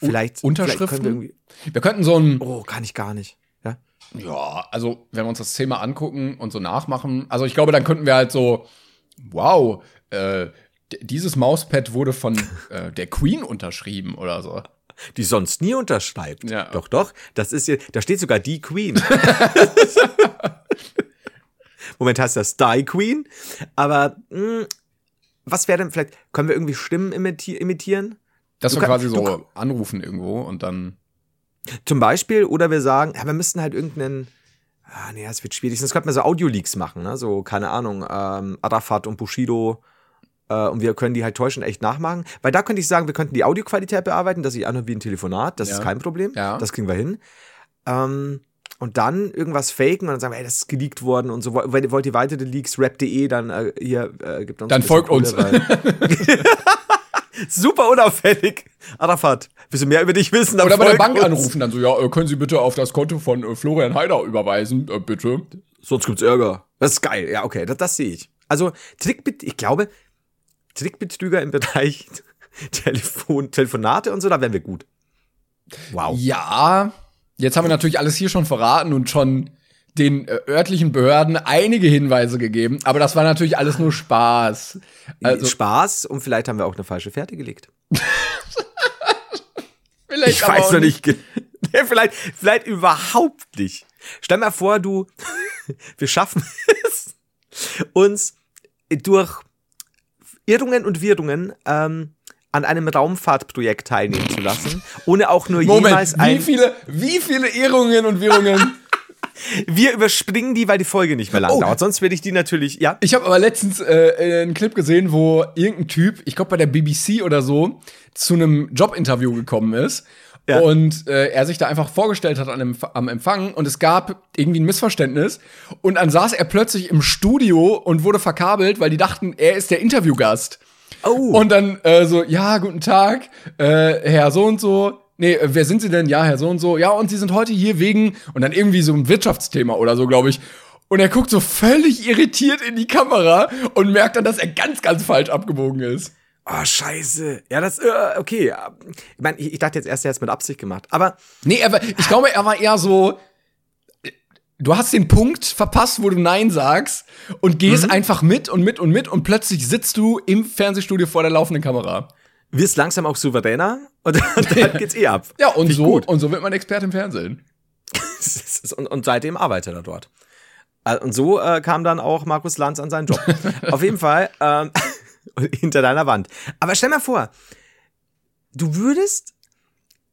S3: Vielleicht.
S2: Unterschriften?
S3: Vielleicht können wir irgendwie,
S2: Wir könnten so ein,
S3: oh, kann ich gar nicht. Ja?
S2: ja, also wenn wir uns das Thema angucken und so nachmachen, also ich glaube, dann könnten wir halt so, wow, äh, dieses Mauspad wurde von äh, der Queen unterschrieben oder so.
S3: die sonst nie unterschreibt.
S2: Ja.
S3: Doch, doch. Das ist hier, da steht sogar die Queen. Moment heißt das Die Queen. Aber mh, was wäre denn vielleicht, können wir irgendwie Stimmen imiti imitieren?
S2: Das so
S3: kann-
S2: quasi so anrufen irgendwo und dann.
S3: Zum Beispiel, oder wir sagen, ja, wir müssten halt irgendeinen, ah, nee, das wird schwierig, sonst könnten wir so Audio-Leaks machen, ne? So, keine Ahnung, ähm, Arafat und Bushido, äh, und wir können die halt täuschend echt nachmachen. Weil da könnte ich sagen, wir könnten die Audioqualität bearbeiten, dass ich anhöre wie ein Telefonat, das
S2: Ja.
S3: ist kein Problem.
S2: Ja.
S3: Das kriegen wir hin. Ähm, und dann irgendwas faken und dann sagen wir, ey, das ist geleakt worden und so. Wollt, wollt ihr weitere Leaks, rap.de, dann äh, hier äh, gibt uns
S2: Dann folgt uns.
S3: Super unauffällig. Arafat, willst du mehr über dich wissen?
S2: Oder bei der Bank
S3: uns.
S2: anrufen, dann so, ja, äh, können Sie bitte auf das Konto von äh, Florian Heider überweisen, äh, bitte.
S3: Sonst gibt's Ärger. Das ist geil. Ja, okay, das, das sehe ich. Also Trickbet ich glaube, Trickbetrüger im Bereich Telefon, Telefonate und so, da wären wir gut. Wow.
S2: Ja, jetzt haben wir natürlich alles hier schon verraten und schon den äh, örtlichen Behörden einige Hinweise gegeben, aber das war natürlich alles nur Spaß. Also
S3: Spaß und vielleicht haben wir auch eine falsche Fährte gelegt.
S2: vielleicht
S3: Ich weiß noch nicht. vielleicht, vielleicht überhaupt nicht. Stell mal vor, du, wir schaffen es, uns durch Irrungen und Wirrungen ähm, an einem Raumfahrtprojekt teilnehmen zu lassen, ohne auch nur
S2: Moment,
S3: jemals
S2: wie
S3: ein.
S2: viele, wie viele Ehrungen und Währungen?
S3: Wir überspringen die, weil die Folge nicht mehr lang
S2: Oh.
S3: dauert. Sonst werde ich die natürlich, ja.
S2: Ich habe aber letztens äh, einen Clip gesehen, wo irgendein Typ, ich glaube bei der BBC oder so, zu einem Jobinterview gekommen ist.
S3: Ja.
S2: Und äh, er sich da einfach vorgestellt hat an am Empfang und es gab irgendwie ein Missverständnis und dann saß er plötzlich im Studio und wurde verkabelt, weil die dachten, er ist der Interviewgast.
S3: Oh.
S2: Und dann äh, so, ja, guten Tag, äh, Herr so und so. Nee, äh, wer sind Sie denn? Ja, Herr so und so. Ja, und Sie sind heute hier wegen und dann irgendwie so ein Wirtschaftsthema oder so, glaube ich. Und er guckt so völlig irritiert in die Kamera und merkt dann, dass er ganz, ganz falsch abgebogen ist.
S3: Oh, scheiße. Ja, das, äh, okay. Ich meine, ich, dachte jetzt erst, er hat es mit Absicht gemacht. Aber
S2: Nee, er war, ich glaube, er war eher so. Du hast den Punkt verpasst, wo du Nein sagst und gehst einfach mit und mit und mit und plötzlich sitzt du im Fernsehstudio vor der laufenden Kamera.
S3: Wirst langsam auch souveräner und dann geht's eh ab.
S2: Ja, und so,
S3: gut.
S2: und so wird man Experte im Fernsehen.
S3: und, und seitdem arbeitet er dort. Äh, Und so äh, kam dann auch Markus Lanz an seinen Job. Auf jeden Fall ähm, hinter deiner Wand. Aber stell mal vor, du würdest,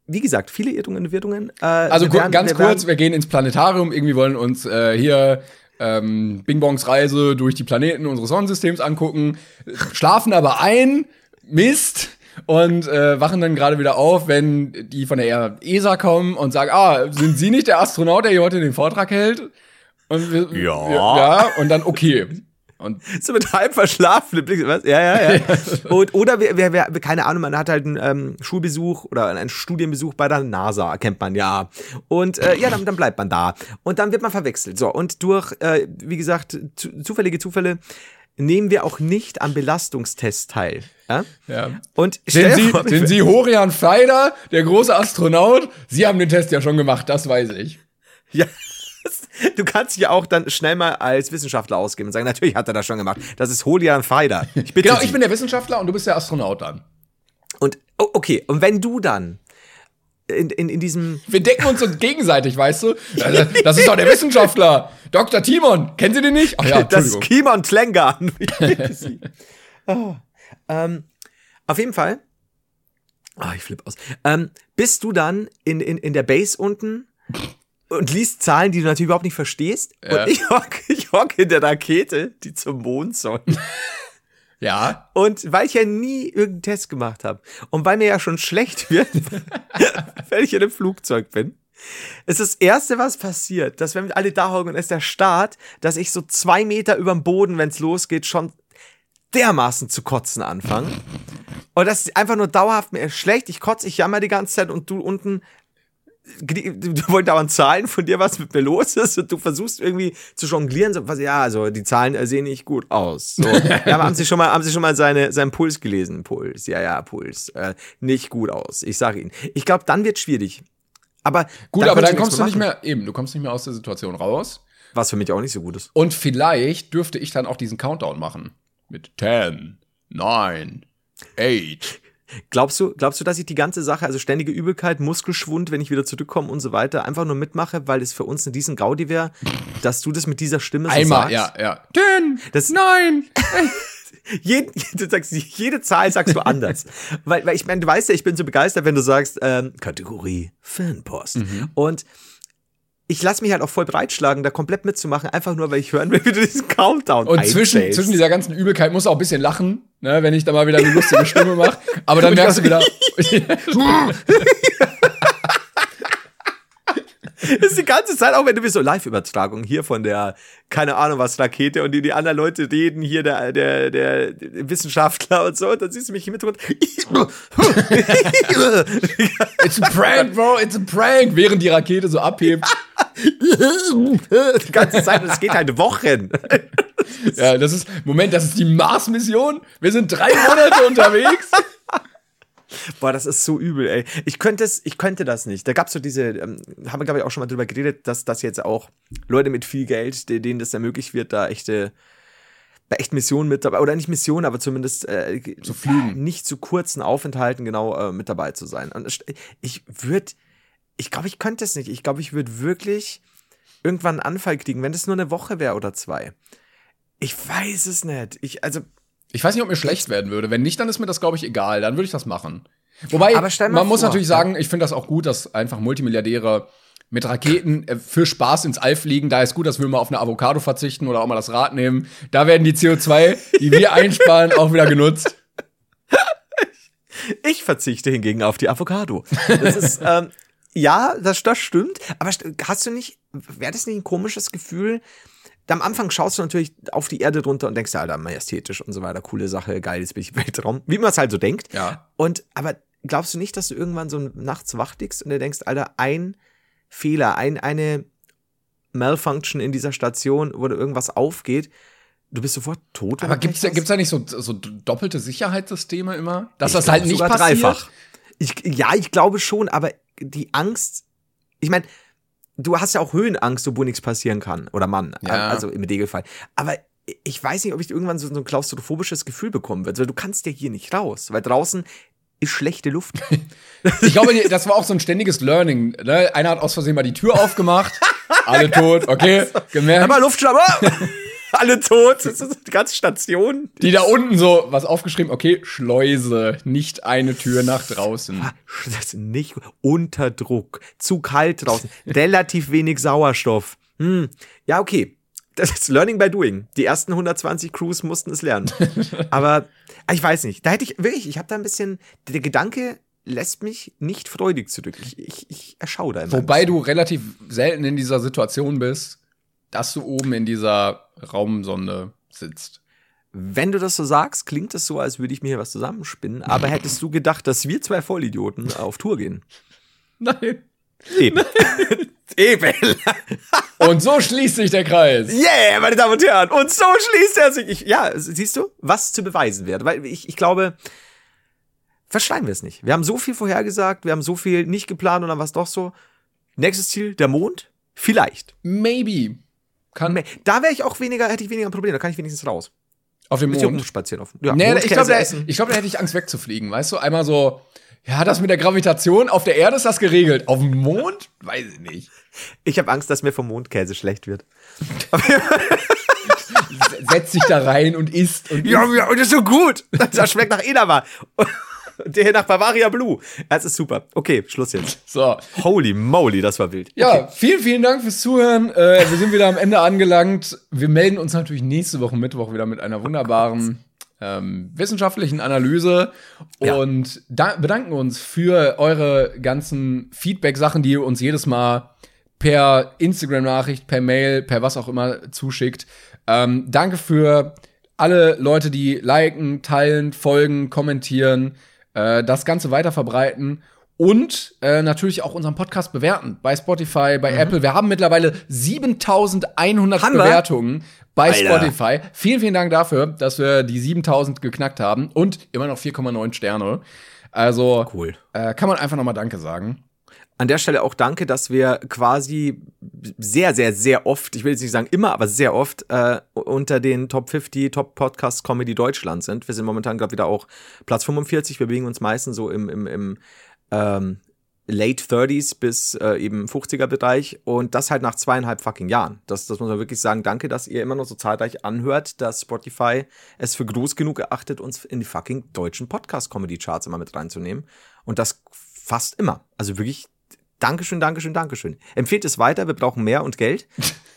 S3: wie gesagt, viele Irrtungen und Wirrungen. Äh,
S2: Also
S3: wir werden-
S2: ganz
S3: wir
S2: kurz, wir gehen ins Planetarium, irgendwie wollen uns äh, hier ähm, Bing Bongs Reise durch die Planeten unseres Sonnensystems angucken, schlafen aber ein, Mist, und äh, wachen dann gerade wieder auf, wenn die von der ESA kommen und sagen, ah, sind Sie nicht der Astronaut, der hier heute den Vortrag hält? Und wir,
S3: Ja.
S2: wir, ja, und dann okay. Und
S3: So mit halb verschlafenen Blick. Was? Ja, ja, ja. Und, oder wer, wer, wer, keine Ahnung, man hat halt einen ähm, Schulbesuch oder einen Studienbesuch bei der NASA, kennt man ja. Und äh, ja, dann, dann bleibt man da. Und dann wird man verwechselt. So, und durch, äh, wie gesagt, zu, zufällige Zufälle nehmen wir auch nicht am Belastungstest teil. Ja?
S2: ja.
S3: Und
S2: Sind Sie,
S3: vor,
S2: sind Sie Horian Feider, der große Astronaut? Sie haben den Test ja schon gemacht, das weiß ich.
S3: Ja. Du kannst ja auch dann schnell mal als Wissenschaftler ausgeben und sagen, natürlich hat er das schon gemacht. Das ist Holian Feider. Ich bitte
S2: Genau,
S3: Sie.
S2: ich bin der Wissenschaftler und du bist der Astronaut dann.
S3: Und okay, und wenn du dann in, in, in diesem
S2: Wir decken uns uns gegenseitig, weißt du? Das, das ist doch der Wissenschaftler. Dr. Timon. Kennen Sie den nicht? Ach ja,
S3: das
S2: Entschuldigung.
S3: Kimon bitte Sie. Ähm, auf jeden Fall. Ah, ich flippe aus. Ähm, bist du dann in, in, in der Base unten und liest Zahlen, die du natürlich überhaupt nicht verstehst.
S2: Ja.
S3: Und ich hocke ich hock in der Rakete, die zum Mond soll.
S2: Ja.
S3: Und weil ich ja nie irgendeinen Test gemacht habe und weil mir ja schon schlecht wird, wenn ich in einem Flugzeug bin, ist das Erste, was passiert, dass wenn wir alle da hocken ist der Start, dass ich so zwei Meter über dem Boden, wenn es losgeht, schon dermaßen zu kotzen anfange. Und das ist einfach nur dauerhaft mir schlecht. Ich kotze, ich jammer die ganze Zeit und du unten die, wollen dauernd Zahlen von dir, was mit mir los ist, und du versuchst irgendwie zu jonglieren, so, was, ja, also die Zahlen äh, sehen nicht gut aus. So. ja, aber haben Sie schon mal, haben Sie schon mal seine, seinen Puls gelesen? Puls, ja, ja, Puls. Äh, nicht gut aus. Ich sage Ihnen. Ich glaube, dann wird schwierig. Aber
S2: Gut,
S3: dann
S2: aber dann kommst du nicht mehr, eben, du kommst nicht mehr aus der Situation raus.
S3: Was für mich auch nicht so gut ist.
S2: Und vielleicht dürfte ich dann auch diesen Countdown machen. Mit 10, 9, 8.
S3: Glaubst du, glaubst du, dass ich die ganze Sache, also ständige Übelkeit, Muskelschwund, wenn ich wieder zurückkomme und so weiter, einfach nur mitmache, weil es für uns ein diesen Gaudi wäre, dass du das mit dieser Stimme so
S2: Einmal,
S3: sagst?
S2: ja, ja. 10,
S3: Das-
S2: 9.
S3: Jeden, du sagst, jede Zahl sagst du anders. weil, weil ich meine, du weißt ja, ich bin so begeistert, wenn du sagst, ähm, Kategorie Fanpost. Und ich lasse mich halt auch voll breitschlagen, da komplett mitzumachen, einfach nur, weil ich hören will, wie du diesen Countdown
S2: Und zwischen, zwischen dieser ganzen Übelkeit muss auch ein bisschen lachen, ne, wenn ich da mal wieder eine lustige Stimme mache. Aber dann merkst du wieder,
S3: ist die ganze Zeit, auch wenn du bist so Live-Übertragung hier von der, keine Ahnung was, Rakete und die, die anderen Leute reden, hier der, der, der Wissenschaftler und so, und dann siehst du mich im Hintergrund.
S2: it's a prank, bro, it's a prank, während die Rakete so abhebt.
S3: die ganze Zeit, und es geht halt Wochen.
S2: Ja, das ist, Moment, das ist die Mars-Mission. Wir sind drei Monate unterwegs.
S3: Boah, das ist so übel, ey. Ich könnte es, ich könnte das nicht. Da gab's so diese, ähm, haben wir glaube ich auch schon mal drüber geredet, dass das jetzt auch Leute mit viel Geld, de- denen das ermöglicht wird, da echte, bei echten Missionen mit dabei, oder nicht Missionen, aber zumindest äh, zu
S2: fliegen.
S3: nicht zu kurzen Aufenthalten genau äh, mit dabei zu sein. Und es- ich würde, ich glaube, ich könnte es nicht. Ich glaube, ich würde wirklich irgendwann einen Anfall kriegen, wenn das nur eine Woche wäre oder zwei. Ich weiß es nicht. Ich, also,
S2: Ich weiß nicht, ob mir schlecht werden würde. Wenn nicht, dann ist mir das, glaube ich, egal. Dann würde ich das machen. Wobei, man muss
S3: vor,
S2: natürlich
S3: ja.
S2: sagen, ich finde das auch gut, dass einfach Multimilliardäre mit Raketen äh, für Spaß ins All fliegen. Da ist gut, dass wir mal auf eine Avocado verzichten oder auch mal das Rad nehmen. Da werden die CO2, die wir einsparen, auch wieder genutzt.
S3: Ich verzichte hingegen auf die Avocado. Das ist, ähm, ja, das, das stimmt. Aber st- hast du nicht, wäre das nicht ein komisches Gefühl? Am Anfang schaust du natürlich auf die Erde drunter und denkst, ja, Alter, majestätisch und so weiter, coole Sache, geil, jetzt bin ich im Weltraum. Wie man es halt so denkt.
S2: Ja.
S3: Und, aber glaubst du nicht, dass du irgendwann so nachts wach liegst und dir denkst, Alter, ein Fehler, ein, eine Malfunction in dieser Station, wo da irgendwas aufgeht, du bist sofort tot.
S2: Aber
S3: du
S2: gibt's da, nicht so, so doppelte Sicherheitssysteme immer? Dass
S3: Ich
S2: das halt nicht
S3: sogar
S2: passiert?
S3: dreifach. Ich, ja, ich glaube schon, aber die Angst, ich meine, du hast ja auch Höhenangst, wo nichts passieren kann. Oder Mann,
S2: Ja.
S3: also im Regelfall. Aber ich weiß nicht, ob ich irgendwann so, so ein klaustrophobisches Gefühl bekommen würde. Weil du kannst ja hier nicht raus, weil draußen ist schlechte Luft.
S2: Ich glaube, das war auch so ein ständiges Learning. Ne? Einer hat aus Versehen mal die Tür aufgemacht. Alle tot, okay, gemerkt.
S3: Aber Luftschlamm, ah! alle tot. Das ist die ganze Station.
S2: Die da unten so was aufgeschrieben, okay, Schleuse, nicht eine Tür nach draußen.
S3: Das ist nicht unter Druck, zu kalt draußen, relativ wenig Sauerstoff. Hm. Ja, okay. Das ist Learning by Doing. Die ersten 120 Crews mussten es lernen. Aber ich weiß nicht. Da hätte ich wirklich, ich habe da ein bisschen, der Gedanke lässt mich nicht freudig zurück. Ich, ich, ich erschaue da immer.
S2: Wobei du relativ selten in dieser Situation bist, dass du oben in dieser Raumsonde sitzt.
S3: Wenn du das so sagst, klingt es so, als würde ich mir hier was zusammenspinnen. Aber hättest du gedacht, dass wir zwei Vollidioten auf Tour gehen?
S2: Nein.
S3: Eben. Eben.
S2: Und so schließt sich der Kreis.
S3: Yeah, meine Damen und Herren. Und so schließt er sich. Ich, ja, siehst du, was zu beweisen wäre. Weil ich, ich glaube, verschleimen wir es nicht. Wir haben so viel vorhergesagt, wir haben so viel nicht geplant und dann war es doch so. Nächstes Ziel, der Mond? Vielleicht.
S2: Maybe. Kann
S3: Da wäre ich auch weniger, hätte ich weniger Probleme. Da kann ich wenigstens raus.
S2: auf dem Mond.
S3: rumspazieren auf. Ja,
S2: Nee, ich glaube, da, glaub, da hätte ich Angst wegzufliegen, weißt du? Einmal so, ja, das mit der Gravitation, auf der Erde ist das geregelt. Auf dem Mond? Weiß ich nicht.
S3: Ich habe Angst, dass mir vom Mondkäse schlecht wird.
S2: setzt sich da rein und isst und
S3: Ja, ja, und das ist so gut. Das schmeckt nach Edamame. Der nach Bavaria Blue. Das ist super. Okay, Schluss jetzt.
S2: so.
S3: Holy moly, das war wild.
S2: Ja, vielen, vielen Dank fürs Zuhören. Äh, wir sind wieder am Ende angelangt. Wir melden uns natürlich nächste Woche Mittwoch wieder mit einer wunderbaren ähm, wissenschaftlichen Analyse
S3: Ja.
S2: und da bedanken uns für eure ganzen Feedback-Sachen, die ihr uns jedes Mal per Instagram-Nachricht, per Mail, per was auch immer zuschickt. Ähm, danke für alle Leute, die liken, teilen, folgen, kommentieren, äh, das Ganze weiter verbreiten und äh, natürlich auch unseren Podcast bewerten bei Spotify, bei Apple. Wir haben mittlerweile 7100
S3: Mhm. Haben wir?
S2: Bewertungen bei
S3: Alter.
S2: Spotify. Vielen, vielen Dank dafür, dass wir die 7000 geknackt haben und immer noch 4,9 Sterne. Also
S3: Cool.
S2: äh, kann man einfach nochmal Danke sagen.
S3: An der Stelle auch danke, dass wir quasi sehr, sehr, sehr oft, ich will jetzt nicht sagen immer, aber sehr oft äh, unter den Top 50 Top Podcasts Comedy Deutschland sind. Wir sind momentan gerade wieder auch Platz 45. Wir bewegen uns meistens so im, im, im ähm, Late 30s bis äh, eben 50er Bereich und das halt nach zweieinhalb fucking Jahren. Das, das muss man wirklich sagen. Danke, dass ihr immer noch so zahlreich anhört, dass Spotify es für groß genug erachtet, uns in die fucking deutschen Podcast-Comedy-Charts immer mit reinzunehmen. Und das fast immer. Also wirklich Dankeschön, Dankeschön, Dankeschön. Empfehlt es weiter, wir brauchen mehr und Geld.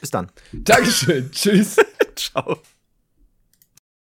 S3: Bis dann.
S2: Dankeschön. Tschüss.
S3: Ciao.